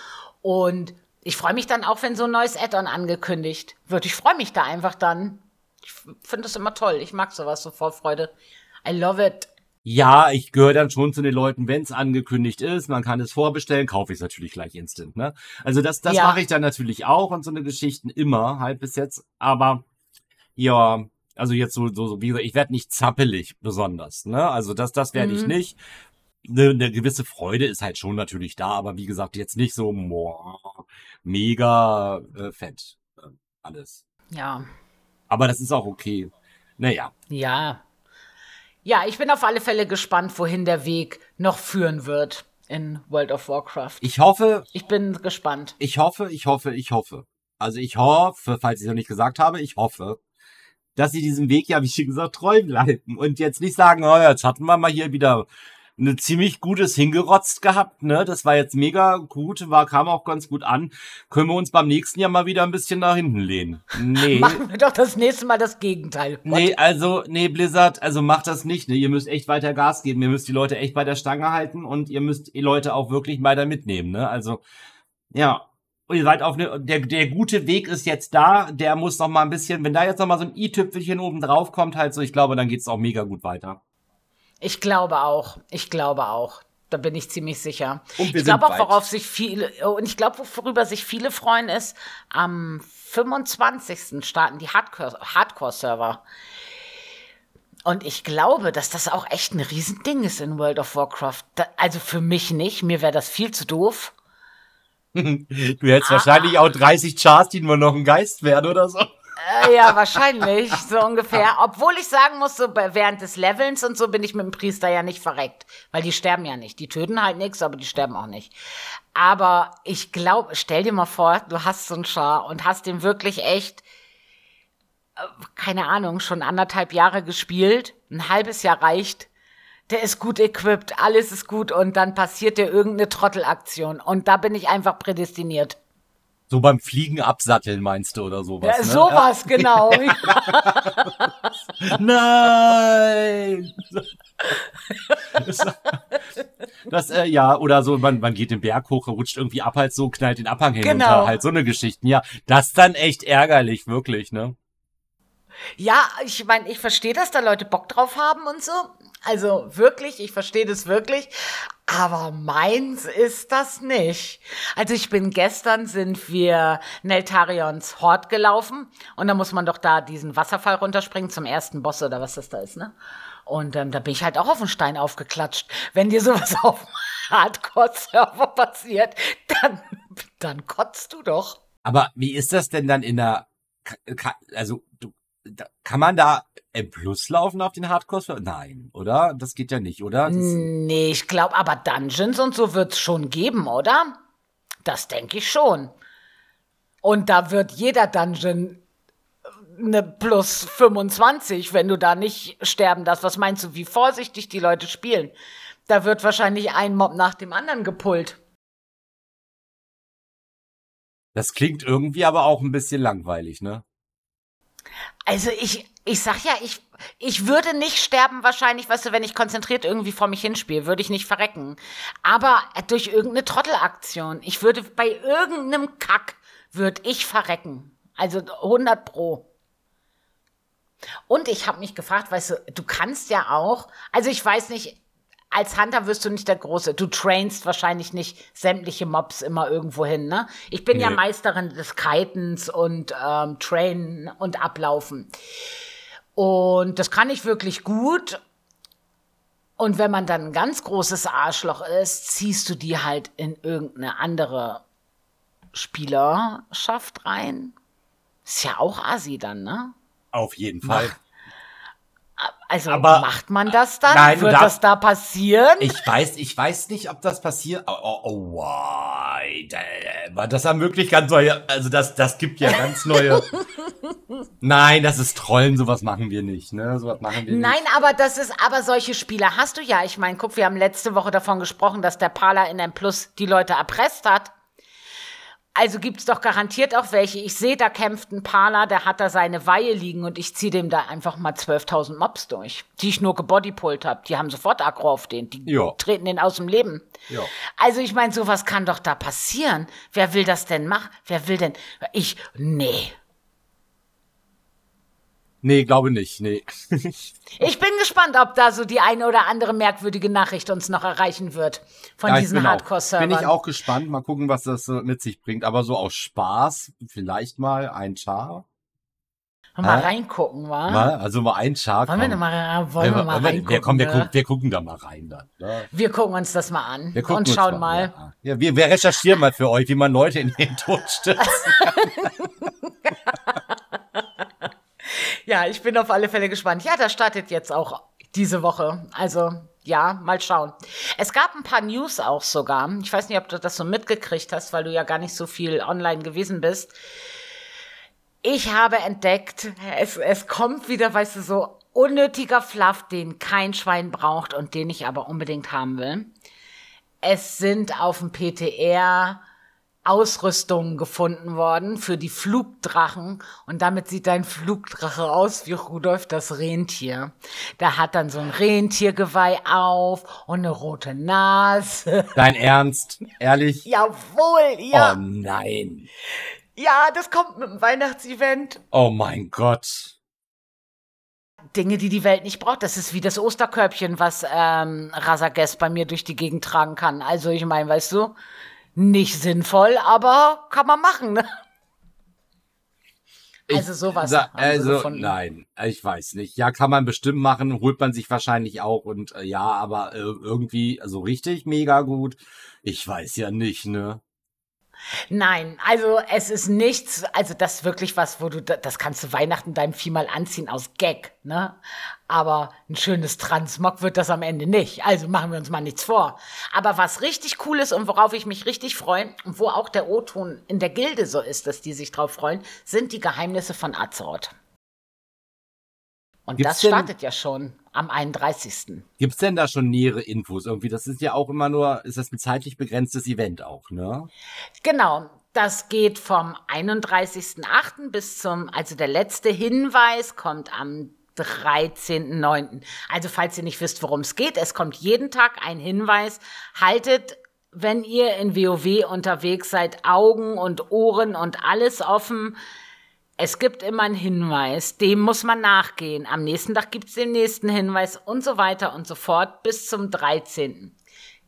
Und ich freue mich dann auch, wenn so ein neues Add-on angekündigt wird. Ich freue mich da einfach dann. Ich finde das immer toll. Ich mag sowas, so Vorfreude. I love it. Ja, ich gehöre dann schon zu den Leuten, wenn es angekündigt ist, man kann es vorbestellen, kaufe ich es natürlich gleich instant, ne? Also das, das ja. mache ich dann natürlich auch und so eine Geschichten immer, halt bis jetzt. Aber ja, also jetzt so, so, so wie gesagt, ich werde nicht zappelig besonders, ne? Also das, das werde mhm. ich nicht eine, eine gewisse Freude ist halt schon natürlich da, aber wie gesagt, jetzt nicht so boah, mega äh, fett äh, alles. Ja. Aber das ist auch okay. Naja. Ja. Ja, ich bin auf alle Fälle gespannt, wohin der Weg noch führen wird in World of Warcraft. Ich hoffe. Ich bin gespannt. Ich hoffe, ich hoffe, ich hoffe. Also ich hoffe, falls ich es noch nicht gesagt habe, ich hoffe, dass sie diesem Weg ja, wie ich gesagt, treu bleiben und jetzt nicht sagen, oh, jetzt hatten wir mal hier wieder eine ziemlich gutes hingerotzt gehabt, ne? Das war jetzt mega gut, war, kam auch ganz gut an. Können wir uns beim nächsten Jahr mal wieder ein bisschen nach hinten lehnen? Nee. <laughs> Machen wir doch das nächste Mal das Gegenteil. Gott. Nee, also, nee, Blizzard, also macht das nicht, ne? Ihr müsst echt weiter Gas geben. Ihr müsst die Leute echt bei der Stange halten und ihr müsst die Leute auch wirklich weiter mitnehmen, ne? Also, ja. Und ihr seid auf ne, der, der gute Weg ist jetzt da, der muss noch mal ein bisschen, wenn da jetzt noch mal so ein i-Tüpfelchen oben drauf kommt, halt so, ich glaube, dann geht's auch mega gut weiter. Ich glaube auch. Ich glaube auch. Da bin ich ziemlich sicher. ich glaube auch, worauf sich viele, und ich glaube, worüber sich viele freuen, ist, am 25. starten die Hardcore-Server. Und ich glaube, dass das auch echt ein Riesending ist in World of Warcraft. Da, also für mich nicht, mir wäre das viel zu doof. <laughs> du hättest ah. wahrscheinlich auch 30 Charts, die nur noch ein Geist werden oder so. Äh, ja, wahrscheinlich, so ungefähr. Obwohl ich sagen muss, so während des Levelns und so bin ich mit dem Priester ja nicht verreckt. Weil die sterben ja nicht. Die töten halt nichts, aber die sterben auch nicht. Aber ich glaube, stell dir mal vor, du hast so einen Char und hast den wirklich echt, äh, keine Ahnung, schon anderthalb Jahre gespielt. Ein halbes Jahr reicht. Der ist gut equipped, alles ist gut und dann passiert dir irgendeine Trottelaktion. Und da bin ich einfach prädestiniert. So beim Fliegen absatteln meinst du oder sowas? Ja, ne? sowas, ja. genau. <laughs> Nein! <laughs> das, äh, ja, oder so, man, man geht den Berg hoch, rutscht irgendwie ab, halt so, knallt den Abhang hinunter, genau. halt so eine Geschichten. Ja, das dann echt ärgerlich, wirklich, ne? Ja, ich meine, ich verstehe, dass da Leute Bock drauf haben und so. Also wirklich, ich verstehe das wirklich. Aber meins ist das nicht. Also ich bin gestern sind wir Neltarions Hort gelaufen und da muss man doch da diesen Wasserfall runterspringen zum ersten Boss oder was das da ist, ne? Und ähm, da bin ich halt auch auf den Stein aufgeklatscht. Wenn dir sowas <laughs> auf Hardcore-Server passiert, dann, dann kotzt du doch. Aber wie ist das denn dann in der, also du, kann man da M Plus laufen auf den Hardcore? Nein, oder? Das geht ja nicht, oder? Das nee, ich glaube, aber Dungeons und so wird's schon geben, oder? Das denke ich schon. Und da wird jeder Dungeon eine plus 25, wenn du da nicht sterben darfst. Was meinst du, wie vorsichtig die Leute spielen? Da wird wahrscheinlich ein Mob nach dem anderen gepult. Das klingt irgendwie aber auch ein bisschen langweilig, ne? Also ich, ich sag ja, ich, ich würde nicht sterben wahrscheinlich, weißt du, wenn ich konzentriert irgendwie vor mich hinspiele, würde ich nicht verrecken. Aber durch irgendeine Trottelaktion. Ich würde bei irgendeinem Kack, würde ich verrecken. Also 100 pro. Und ich habe mich gefragt, weißt du, du kannst ja auch, also ich weiß nicht, als Hunter wirst du nicht der Große. Du trainst wahrscheinlich nicht sämtliche Mobs immer irgendwo hin, ne? Ich bin nee. ja Meisterin des Kitens und ähm, Trainen und Ablaufen. Und das kann ich wirklich gut. Und wenn man dann ein ganz großes Arschloch ist, ziehst du die halt in irgendeine andere Spielerschaft rein. Ist ja auch Asi dann, ne? Auf jeden Fall. Mach, also aber, macht man das dann? Nein, Wird das da passieren? Ich weiß, ich weiß nicht, ob das passiert. Oh, oh, oh wow. Das haben wirklich ganz neue, also das, das gibt ja ganz neue. <laughs> Nein, das ist Trollen, sowas machen wir nicht, ne? Sowas machen wir nicht. Nein, aber das ist, aber solche Spiele hast du ja. Ich meine, guck, wir haben letzte Woche davon gesprochen, dass der Parler in M Plus die Leute erpresst hat. Also gibt's doch garantiert auch welche. Ich sehe, da kämpft ein Parler, der hat da seine Weihe liegen und ich ziehe dem da einfach mal 12.000 Mobs durch, die ich nur gebodypult habe. Die haben sofort Aggro auf den, die jo. treten den aus dem Leben. Jo. Also ich meine, sowas kann doch da passieren. Wer will das denn machen? Wer will denn? Ich, nee. Nee, glaube nicht. Nee. <laughs> ich bin gespannt, ob da so die eine oder andere merkwürdige Nachricht uns noch erreichen wird von ja, diesen Hardcore-Servern. Bin ich auch gespannt. Mal gucken, was das mit sich bringt. Aber so aus Spaß, vielleicht mal ein Char. Mal äh? reingucken, wa? Mal, also mal ein Char. Wollen wir, noch mal, wollen wir, wir mal reingucken? Wir, komm, wir, ne? gucken, wir gucken da mal rein dann. Ne? Wir gucken uns das mal an wir und schauen mal. mal. Ja, wir, wir recherchieren mal für euch, wie man Leute in den Tod stürzt. <laughs> <laughs> Ja, ich bin auf alle Fälle gespannt. Ja, das startet jetzt auch diese Woche. Also ja, mal schauen. Es gab ein paar News auch sogar. Ich weiß nicht, ob du das so mitgekriegt hast, weil du ja gar nicht so viel online gewesen bist. Ich habe entdeckt, es, es kommt wieder, weißt du, so unnötiger Fluff, den kein Schwein braucht und den ich aber unbedingt haben will. Es sind auf dem PTR Ausrüstungen gefunden worden für die Flugdrachen und damit sieht dein Flugdrache aus wie Rudolf das Rentier. Der hat dann so ein Rentiergeweih auf und eine rote Nase. <laughs> Dein Ernst? Ehrlich? Jawohl, ja. Oh nein. Ja, das kommt mit dem Weihnachtsevent. Oh mein Gott. Dinge, die die Welt nicht braucht. Das ist wie das Osterkörbchen, was ähm, Rasages bei mir durch die Gegend tragen kann. Also ich meine, weißt du, nicht sinnvoll, aber kann man machen, ne? Also sowas. Ich, also nein, ich weiß nicht. Ja, kann man bestimmt machen, holt man sich wahrscheinlich auch und äh, ja, aber äh, irgendwie so also richtig mega gut. Ich weiß ja nicht, ne? Nein, also es ist nichts, also das ist wirklich was, wo du, das kannst du Weihnachten deinem Vieh mal anziehen aus Gag, ne? Aber ein schönes Transmog wird das am Ende nicht. Also machen wir uns mal nichts vor. Aber was richtig cool ist und worauf ich mich richtig freue und wo auch der O-Ton in der Gilde so ist, dass die sich drauf freuen, sind die Geheimnisse von Azeroth. Und Gibt's das startet ja schon am 31. Gibt's denn da schon nähere Infos irgendwie? Das ist ja auch immer nur, ist das ein zeitlich begrenztes Event auch, ne? Genau. Das geht vom 31.8. bis zum, also der letzte Hinweis kommt am 13.9. Also falls ihr nicht wisst, worum es geht, es kommt jeden Tag ein Hinweis. Haltet, wenn ihr in WoW unterwegs seid, Augen und Ohren und alles offen es gibt immer einen Hinweis, dem muss man nachgehen. Am nächsten Tag gibt es den nächsten Hinweis und so weiter und so fort bis zum 13.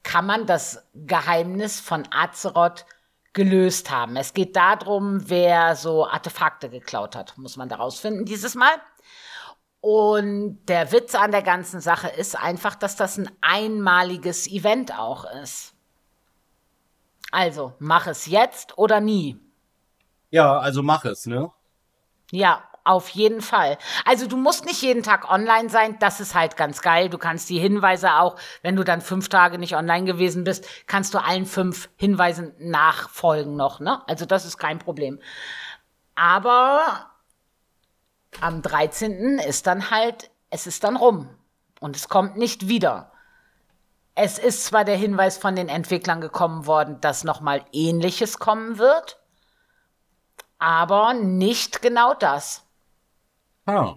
Kann man das Geheimnis von Azeroth gelöst haben. Es geht darum, wer so Artefakte geklaut hat, muss man daraus finden dieses Mal. Und der Witz an der ganzen Sache ist einfach, dass das ein einmaliges Event auch ist. Also, mach es jetzt oder nie. Ja, also mach es, ne? Ja, auf jeden Fall. Also du musst nicht jeden Tag online sein, das ist halt ganz geil. Du kannst die Hinweise auch, wenn du dann fünf Tage nicht online gewesen bist, kannst du allen fünf Hinweisen nachfolgen noch, ne? Also das ist kein Problem. Aber am 13. ist dann halt, es ist dann rum und es kommt nicht wieder. Es ist zwar der Hinweis von den Entwicklern gekommen worden, dass nochmal ähnliches kommen wird, aber nicht genau das. Ah.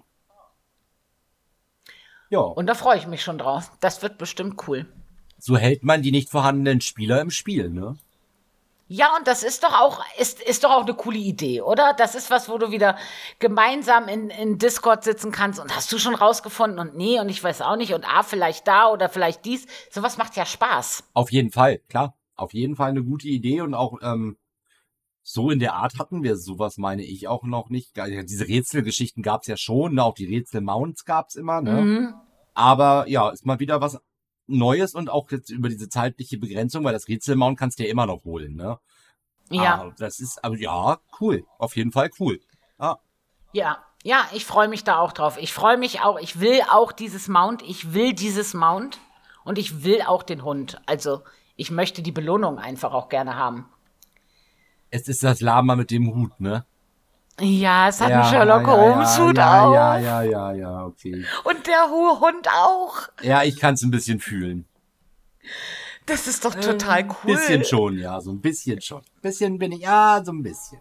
Ja. Und da freue ich mich schon drauf. Das wird bestimmt cool. So hält man die nicht vorhandenen Spieler im Spiel, ne? Ja, und das ist doch auch, ist, ist doch auch eine coole Idee, oder? Das ist was, wo du wieder gemeinsam in, in Discord sitzen kannst und hast du schon rausgefunden und nee, und ich weiß auch nicht und ah, vielleicht da oder vielleicht dies. Sowas macht ja Spaß. Auf jeden Fall, klar. Auf jeden Fall eine gute Idee und auch ähm, so in der Art hatten wir sowas, meine ich, auch noch nicht. Diese Rätselgeschichten gab es ja schon, ne? auch die Rätsel-Mounts gab es immer, ne? Mhm. Aber ja, ist mal wieder was Neues und auch jetzt über diese zeitliche Begrenzung, weil das Rätselmount kannst du ja immer noch holen, ne? Ja. Ah, das ist, aber ja, cool. Auf jeden Fall cool. Ah. Ja, ja, ich freue mich da auch drauf. Ich freue mich auch, ich will auch dieses Mount, ich will dieses Mount und ich will auch den Hund. Also, ich möchte die Belohnung einfach auch gerne haben. Es ist das Lama mit dem Hut, ne? Ja, es hat ja, einen Sherlock ja, Holmes Hut ja, auch. Ja, ja, ja, ja, okay. Und der hohe Hund auch. Ja, ich kann es ein bisschen fühlen. Das ist doch total cool. Ein bisschen schon, ja, so ein bisschen schon. Ein bisschen bin ich, ja, so ein bisschen.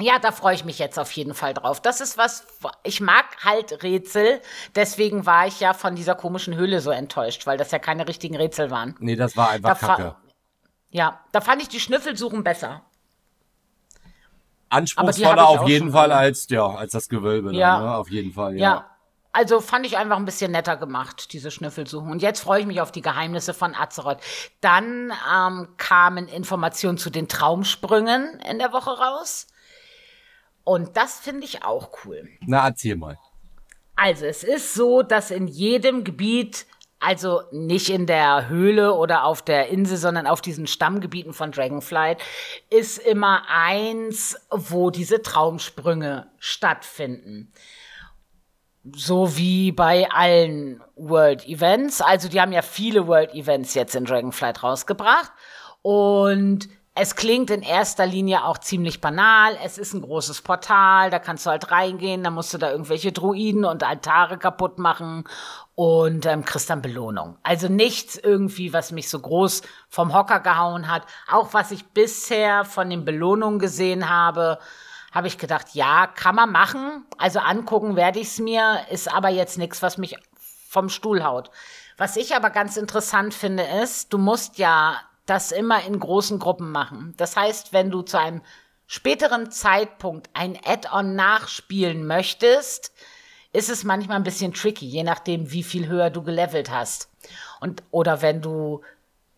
Ja, da freue ich mich jetzt auf jeden Fall drauf. Das ist was, ich mag halt Rätsel. Deswegen war ich ja von dieser komischen Höhle so enttäuscht, weil das ja keine richtigen Rätsel waren. Nee, das war einfach da Kacke. Ja, da fand ich die Schnüffelsuchen besser anspruchsvoller auf jeden Fall als, ja, als das Gewölbe. Ja. Dann, ne? Auf jeden Fall, ja. ja. Also fand ich einfach ein bisschen netter gemacht, diese Schnüffelsuchen. Und jetzt freue ich mich auf die Geheimnisse von Azeroth. Dann ähm, kamen Informationen zu den Traumsprüngen in der Woche raus. Und das finde ich auch cool. Na, erzähl mal. Also, es ist so, dass in jedem Gebiet also nicht in der Höhle oder auf der Insel, sondern auf diesen Stammgebieten von Dragonflight, ist immer eins, wo diese Traumsprünge stattfinden. So wie bei allen World Events. Also die haben ja viele World Events jetzt in Dragonflight rausgebracht. Und es klingt in erster Linie auch ziemlich banal. Es ist ein großes Portal, da kannst du halt reingehen, da musst du da irgendwelche Druiden und Altare kaputt machen und ähm, kriegst dann Belohnung. Also nichts irgendwie, was mich so groß vom Hocker gehauen hat. Auch was ich bisher von den Belohnungen gesehen habe, habe ich gedacht, ja, kann man machen. Also angucken werde ich es mir, ist aber jetzt nichts, was mich vom Stuhl haut. Was ich aber ganz interessant finde, ist, du musst ja das immer in großen Gruppen machen. Das heißt, wenn du zu einem späteren Zeitpunkt ein Add-on nachspielen möchtest, ist es manchmal ein bisschen tricky, je nachdem, wie viel höher du gelevelt hast. Und, oder wenn du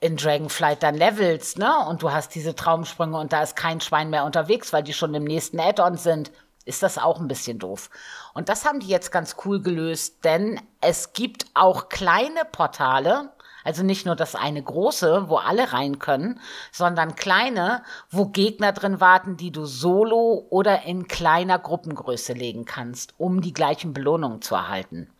in Dragonflight dann levelst, ne, und du hast diese Traumsprünge und da ist kein Schwein mehr unterwegs, weil die schon im nächsten Add-on sind, ist das auch ein bisschen doof. Und das haben die jetzt ganz cool gelöst, denn es gibt auch kleine Portale, also nicht nur das eine große, wo alle rein können, sondern kleine, wo Gegner drin warten, die du solo oder in kleiner Gruppengröße legen kannst, um die gleichen Belohnungen zu erhalten.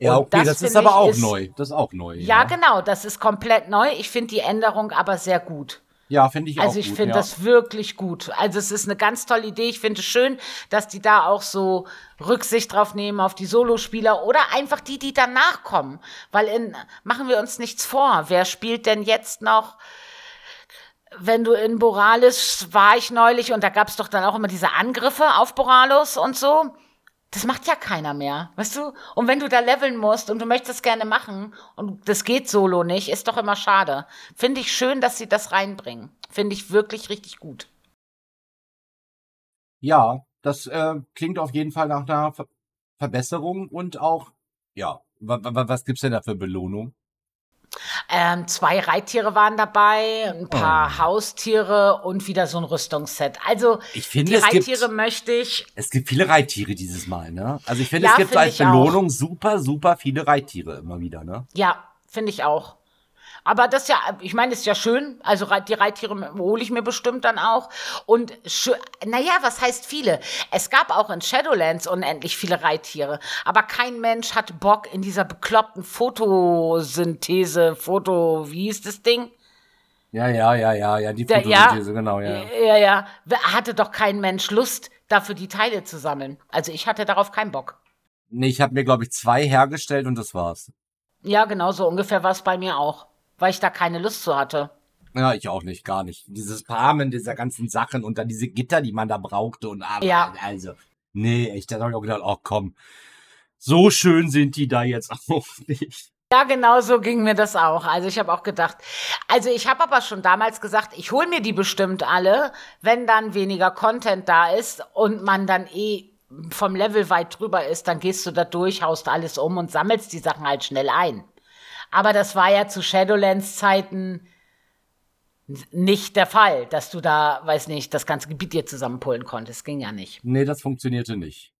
Ja, okay, das, das ist aber auch ist, neu. Das ist auch neu. Ja, ja, genau, das ist komplett neu. Ich finde die Änderung aber sehr gut. Ja, finde ich also auch. Also ich finde ja. das wirklich gut. Also es ist eine ganz tolle Idee. Ich finde es schön, dass die da auch so Rücksicht drauf nehmen auf die Solospieler oder einfach die, die danach kommen. Weil in, machen wir uns nichts vor. Wer spielt denn jetzt noch? Wenn du in Boralis war ich neulich und da gab es doch dann auch immer diese Angriffe auf Boralos und so. Das macht ja keiner mehr, weißt du? Und wenn du da leveln musst und du möchtest gerne machen und das geht solo nicht, ist doch immer schade. Finde ich schön, dass sie das reinbringen. Finde ich wirklich richtig gut. Ja, das äh, klingt auf jeden Fall nach einer Ver Verbesserung und auch, ja, was gibt's denn da für Belohnung? Ähm, zwei Reittiere waren dabei, ein paar oh. Haustiere und wieder so ein Rüstungsset. Also ich finde, die Reittiere gibt, möchte ich. Es gibt viele Reittiere dieses Mal, ne? Also ich finde, ja, es gibt find als Belohnung auch. super, super viele Reittiere immer wieder, ne? Ja, finde ich auch. Aber das ja, ich meine, ist ja schön. Also die Reittiere hole ich mir bestimmt dann auch. Und naja, was heißt viele? Es gab auch in Shadowlands unendlich viele Reittiere. Aber kein Mensch hat Bock in dieser bekloppten Fotosynthese, Foto, wie hieß das Ding? Ja, ja, ja, ja, ja, die Fotosynthese, ja, genau, ja. Ja, ja. Hatte doch kein Mensch Lust, dafür die Teile zu sammeln. Also ich hatte darauf keinen Bock. Nee, ich habe mir, glaube ich, zwei hergestellt und das war's. Ja, genau so ungefähr war es bei mir auch weil ich da keine Lust zu hatte. Ja, ich auch nicht, gar nicht. Dieses Farmen dieser ganzen Sachen und dann diese Gitter, die man da brauchte und aber, ja. also. Nee, echt, da habe ich auch gedacht, oh komm, so schön sind die da jetzt <laughs> auch nicht. Ja, genau so ging mir das auch. Also ich habe auch gedacht, also ich habe aber schon damals gesagt, ich hole mir die bestimmt alle, wenn dann weniger Content da ist und man dann eh vom Level weit drüber ist, dann gehst du da durch, haust alles um und sammelst die Sachen halt schnell ein. Aber das war ja zu Shadowlands Zeiten nicht der Fall, dass du da, weiß nicht, das ganze Gebiet dir zusammenpullen konntest. Ging ja nicht. Nee, das funktionierte nicht.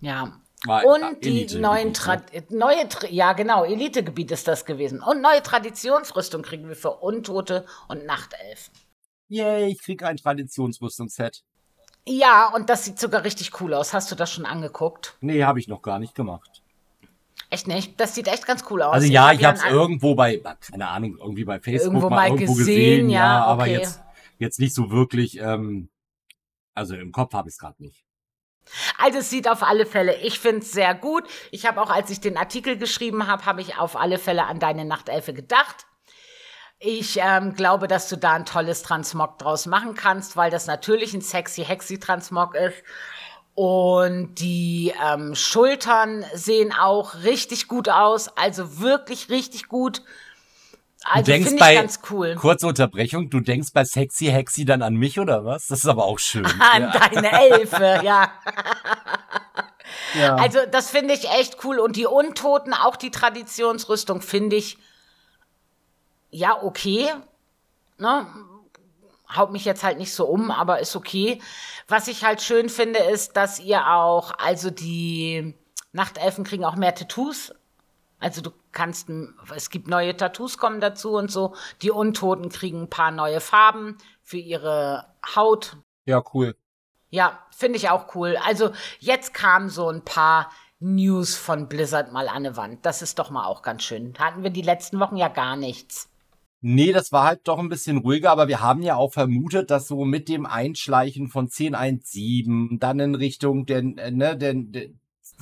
Ja, war und die neuen Tra ne? neue, ja genau, Elitegebiet ist das gewesen. Und neue Traditionsrüstung kriegen wir für Untote und Nachtelfen. Yay, ich krieg ein Traditionsrüstungsset. Ja, und das sieht sogar richtig cool aus. Hast du das schon angeguckt? Nee, habe ich noch gar nicht gemacht. Echt nicht? Das sieht echt ganz cool aus. Also ja, ich habe es irgendwo bei, keine Ahnung, irgendwie bei Facebook irgendwo mal, irgendwo gesehen, gesehen ja, ja, aber jetzt, jetzt nicht so wirklich, ähm, also im Kopf habe ich es gerade nicht. Also es sieht auf alle Fälle, ich finde es sehr gut. Ich habe auch, als ich den Artikel geschrieben habe, habe ich auf alle Fälle an deine Nachtelfe gedacht. Ich ähm, glaube, dass du da ein tolles Transmog draus machen kannst, weil das natürlich ein sexy Hexy Transmog ist. Und die ähm, Schultern sehen auch richtig gut aus, also wirklich richtig gut. Also finde ich bei, ganz cool. Kurze Unterbrechung, du denkst bei Sexy Hexy dann an mich oder was? Das ist aber auch schön. <laughs> an ja. deine Elfe, <laughs> ja. ja. Also das finde ich echt cool. Und die Untoten, auch die Traditionsrüstung, finde ich ja okay. Ne? Haut mich jetzt halt nicht so um, aber ist okay. Was ich halt schön finde, ist, dass ihr auch, also die Nachtelfen kriegen auch mehr Tattoos also du kannst, es gibt neue Tattoos kommen dazu und so. Die Untoten kriegen ein paar neue Farben für ihre Haut. Ja, cool. Ja, finde ich auch cool. Also jetzt kamen so ein paar News von Blizzard mal an die Wand. Das ist doch mal auch ganz schön. Hatten wir die letzten Wochen ja gar nichts. Nee, das war halt doch ein bisschen ruhiger, aber wir haben ja auch vermutet, dass so mit dem Einschleichen von 10.1.7 dann in Richtung der, äh, ne, der, der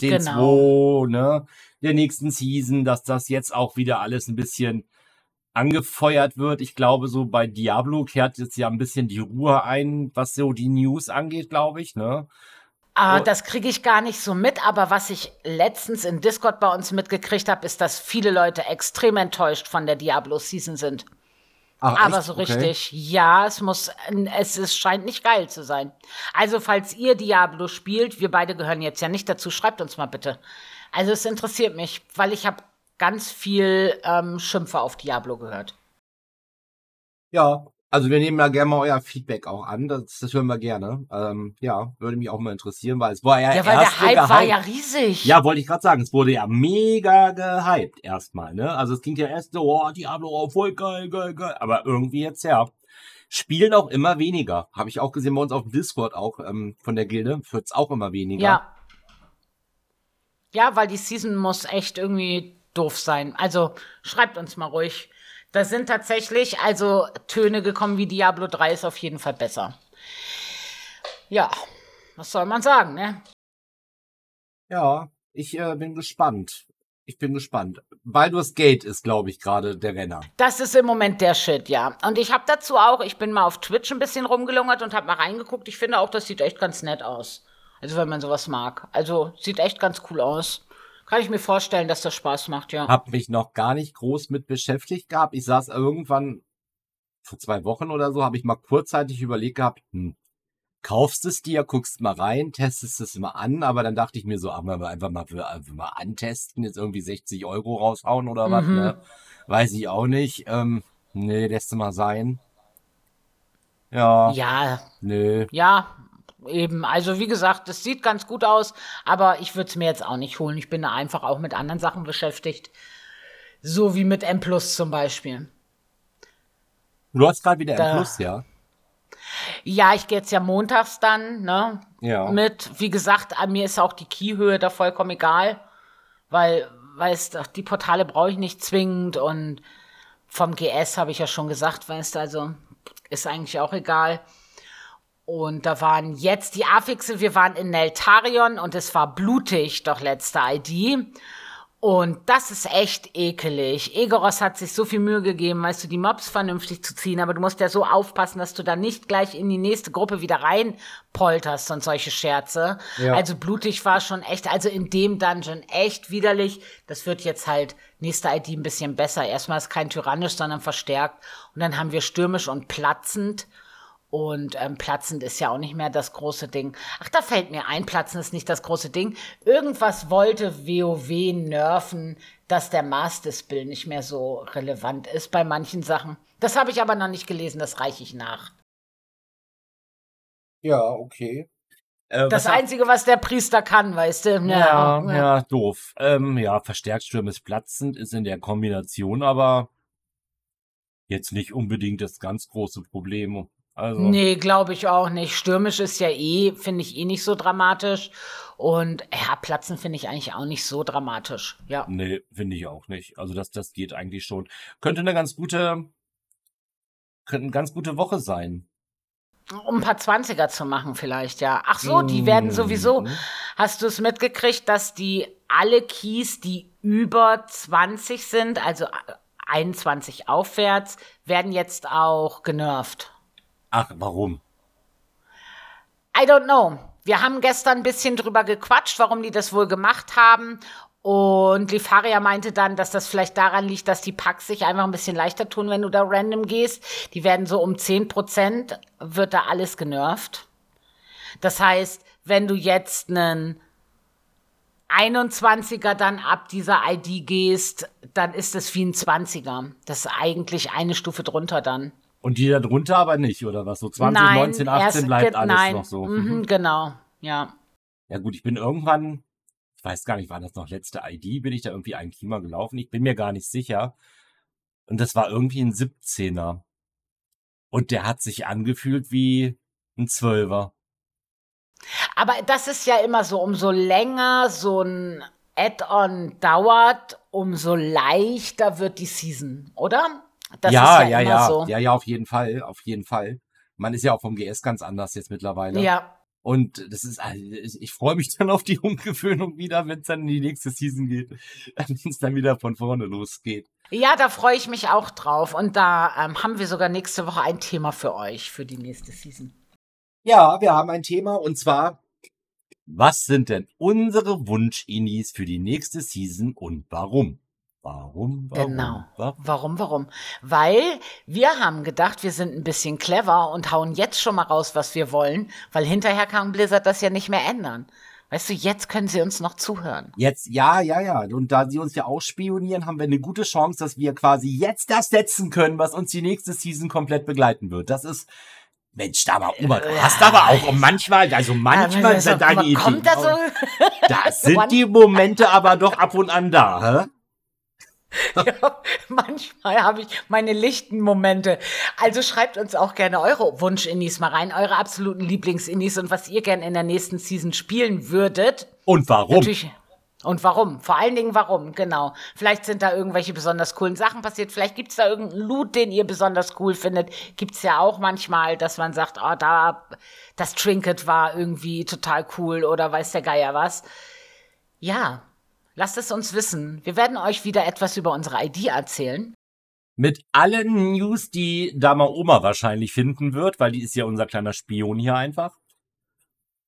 den genau. 2, ne, der nächsten Season, dass das jetzt auch wieder alles ein bisschen angefeuert wird. Ich glaube, so bei Diablo kehrt jetzt ja ein bisschen die Ruhe ein, was so die News angeht, glaube ich, ne? Ah, das kriege ich gar nicht so mit, aber was ich letztens in Discord bei uns mitgekriegt habe, ist, dass viele Leute extrem enttäuscht von der Diablo-Season sind. Ach, aber echt? so richtig, okay. ja, es muss, es, es scheint nicht geil zu sein. Also, falls ihr Diablo spielt, wir beide gehören jetzt ja nicht dazu, schreibt uns mal bitte. Also, es interessiert mich, weil ich habe ganz viel ähm, Schimpfe auf Diablo gehört. Ja, also wir nehmen ja gerne mal euer Feedback auch an. Das, das hören wir gerne. Ähm, ja, würde mich auch mal interessieren, weil es war ja Ja, weil der Hype gehypt. war ja riesig. Ja, wollte ich gerade sagen. Es wurde ja mega gehypt erstmal, ne? Also es ging ja erst so, oh, Diablo, oh, voll geil, geil, geil. Aber irgendwie jetzt, ja. Spielen auch immer weniger. Habe ich auch gesehen bei uns auf dem Discord auch ähm, von der Gilde. Wird's auch immer weniger. Ja. Ja, weil die Season muss echt irgendwie doof sein. Also schreibt uns mal ruhig da sind tatsächlich also Töne gekommen wie Diablo 3 ist auf jeden Fall besser. Ja, was soll man sagen, ne? Ja, ich äh, bin gespannt. Ich bin gespannt. Baldur's Gate ist, glaube ich, gerade der Renner. Das ist im Moment der Shit, ja. Und ich habe dazu auch, ich bin mal auf Twitch ein bisschen rumgelungert und habe mal reingeguckt. Ich finde auch, das sieht echt ganz nett aus. Also wenn man sowas mag. Also sieht echt ganz cool aus. Kann ich mir vorstellen, dass das Spaß macht, ja. Hab mich noch gar nicht groß mit beschäftigt gehabt. Ich saß irgendwann vor zwei Wochen oder so, habe ich mal kurzzeitig überlegt gehabt, hm, kaufst es dir, guckst mal rein, testest es mal an, aber dann dachte ich mir so, ach, mal einfach mal, einfach mal antesten, jetzt irgendwie 60 Euro raushauen oder was, mhm. ne? Weiß ich auch nicht. Ähm, nee, lässt mal sein. Ja. Ja. Nö. Ja, eben, also wie gesagt, es sieht ganz gut aus, aber ich würde es mir jetzt auch nicht holen. Ich bin da einfach auch mit anderen Sachen beschäftigt. So wie mit M Plus zum Beispiel. Du hast gerade wieder da, M Plus, ja? Ja, ich gehe jetzt ja montags dann, ne? Ja. Mit, wie gesagt, an mir ist auch die Keyhöhe da vollkommen egal, weil, weißt du, die Portale brauche ich nicht zwingend und vom GS habe ich ja schon gesagt, weißt du, also ist eigentlich auch egal. Und da waren jetzt die Affixe, wir waren in Neltarion und es war blutig, doch letzte ID. Und das ist echt ekelig. Egoros hat sich so viel Mühe gegeben, weißt du, die Mobs vernünftig zu ziehen, aber du musst ja so aufpassen, dass du da nicht gleich in die nächste Gruppe wieder rein polterst und solche Scherze. Ja. Also blutig war schon echt, also in dem Dungeon echt widerlich. Das wird jetzt halt nächste ID ein bisschen besser. Erstmal ist kein tyrannisch, sondern verstärkt. Und dann haben wir stürmisch und platzend. Und ähm, platzend ist ja auch nicht mehr das große Ding. Ach, da fällt mir ein, platzend ist nicht das große Ding. Irgendwas wollte WoW nerven, dass der Master-Spill nicht mehr so relevant ist bei manchen Sachen. Das habe ich aber noch nicht gelesen, das reiche ich nach. Ja, okay. Äh, das Einzige, was der Priester kann, weißt du? Ja, ja, ja doof. Ähm, ja, verstärkt Sturm ist platzend, ist in der Kombination aber jetzt nicht unbedingt das ganz große Problem. Also. Nee, glaube ich auch nicht. Stürmisch ist ja eh, finde ich eh nicht so dramatisch. Und ja, Platzen finde ich eigentlich auch nicht so dramatisch. Ja. Nee, finde ich auch nicht. Also das, das geht eigentlich schon. Könnte eine ganz gute, könnte eine ganz gute Woche sein. Um ein paar Zwanziger zu machen vielleicht, ja. Ach so, die werden mhm. sowieso. Hast du es mitgekriegt, dass die alle Keys, die über 20 sind, also 21 aufwärts, werden jetzt auch genervt? Ach, warum? I don't know. Wir haben gestern ein bisschen drüber gequatscht, warum die das wohl gemacht haben. Und Lifaria meinte dann, dass das vielleicht daran liegt, dass die Packs sich einfach ein bisschen leichter tun, wenn du da random gehst. Die werden so um 10 Prozent, wird da alles genervt. Das heißt, wenn du jetzt einen 21er dann ab dieser ID gehst, dann ist es wie ein 20er. Das ist eigentlich eine Stufe drunter dann. Und die da drunter aber nicht, oder was? So 20, nein, 19, 18 bleibt alles nein. noch so. Mhm, mhm, genau, ja. Ja gut, ich bin irgendwann, ich weiß gar nicht, war das noch letzte ID, bin ich da irgendwie ein Klima gelaufen? Ich bin mir gar nicht sicher. Und das war irgendwie ein 17er. Und der hat sich angefühlt wie ein Zwölfer. Aber das ist ja immer so, umso länger so ein Add-on dauert, umso leichter wird die Season, oder? Das ja, ja, ja, ja, so. ja, ja, auf jeden Fall, auf jeden Fall. Man ist ja auch vom GS ganz anders jetzt mittlerweile. Ja. Und das ist, also ich freue mich <laughs> dann auf die Umgewöhnung wieder, wenn es dann in die nächste Season geht, <laughs> wenn es dann wieder von vorne losgeht. Ja, da freue ich mich auch drauf. Und da ähm, haben wir sogar nächste Woche ein Thema für euch für die nächste Season. Ja, wir haben ein Thema und zwar, was sind denn unsere Wunsch-Inis für die nächste Season und warum? Warum? Warum? Genau. Warum, warum? Weil wir haben gedacht, wir sind ein bisschen clever und hauen jetzt schon mal raus, was wir wollen, weil hinterher kann Blizzard das ja nicht mehr ändern. Weißt du, jetzt können sie uns noch zuhören. Jetzt, ja, ja, ja. Und da sie uns ja ausspionieren, haben wir eine gute Chance, dass wir quasi jetzt das setzen können, was uns die nächste Season komplett begleiten wird. Das ist, Mensch, da war Oma, du hast aber auch manchmal, also manchmal sind deine Ideen. Kommt da so? Da <laughs> sind die Momente aber doch ab und an da, hä? <laughs> ja, manchmal habe ich meine lichten Momente. Also schreibt uns auch gerne eure Wunsch-Innis mal rein, eure absoluten Lieblings-Innis und was ihr gerne in der nächsten Season spielen würdet. Und warum? Natürlich. Und warum? Vor allen Dingen warum, genau. Vielleicht sind da irgendwelche besonders coolen Sachen passiert. Vielleicht gibt's da irgendeinen Loot, den ihr besonders cool findet. Gibt's ja auch manchmal, dass man sagt, oh, da, das Trinket war irgendwie total cool oder weiß der Geier was. Ja, Lasst es uns wissen. Wir werden euch wieder etwas über unsere ID erzählen. Mit allen News, die Dama Oma wahrscheinlich finden wird, weil die ist ja unser kleiner Spion hier einfach.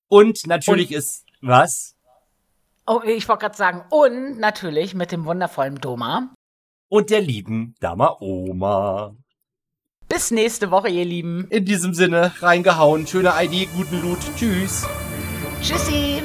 Und natürlich und, ist was? Oh, ich wollte gerade sagen, und natürlich mit dem wundervollen Doma. Und der lieben Dama Oma. Bis nächste Woche, ihr Lieben. In diesem Sinne, reingehauen, schöne ID, guten Loot. Tschüss. Tschüssi.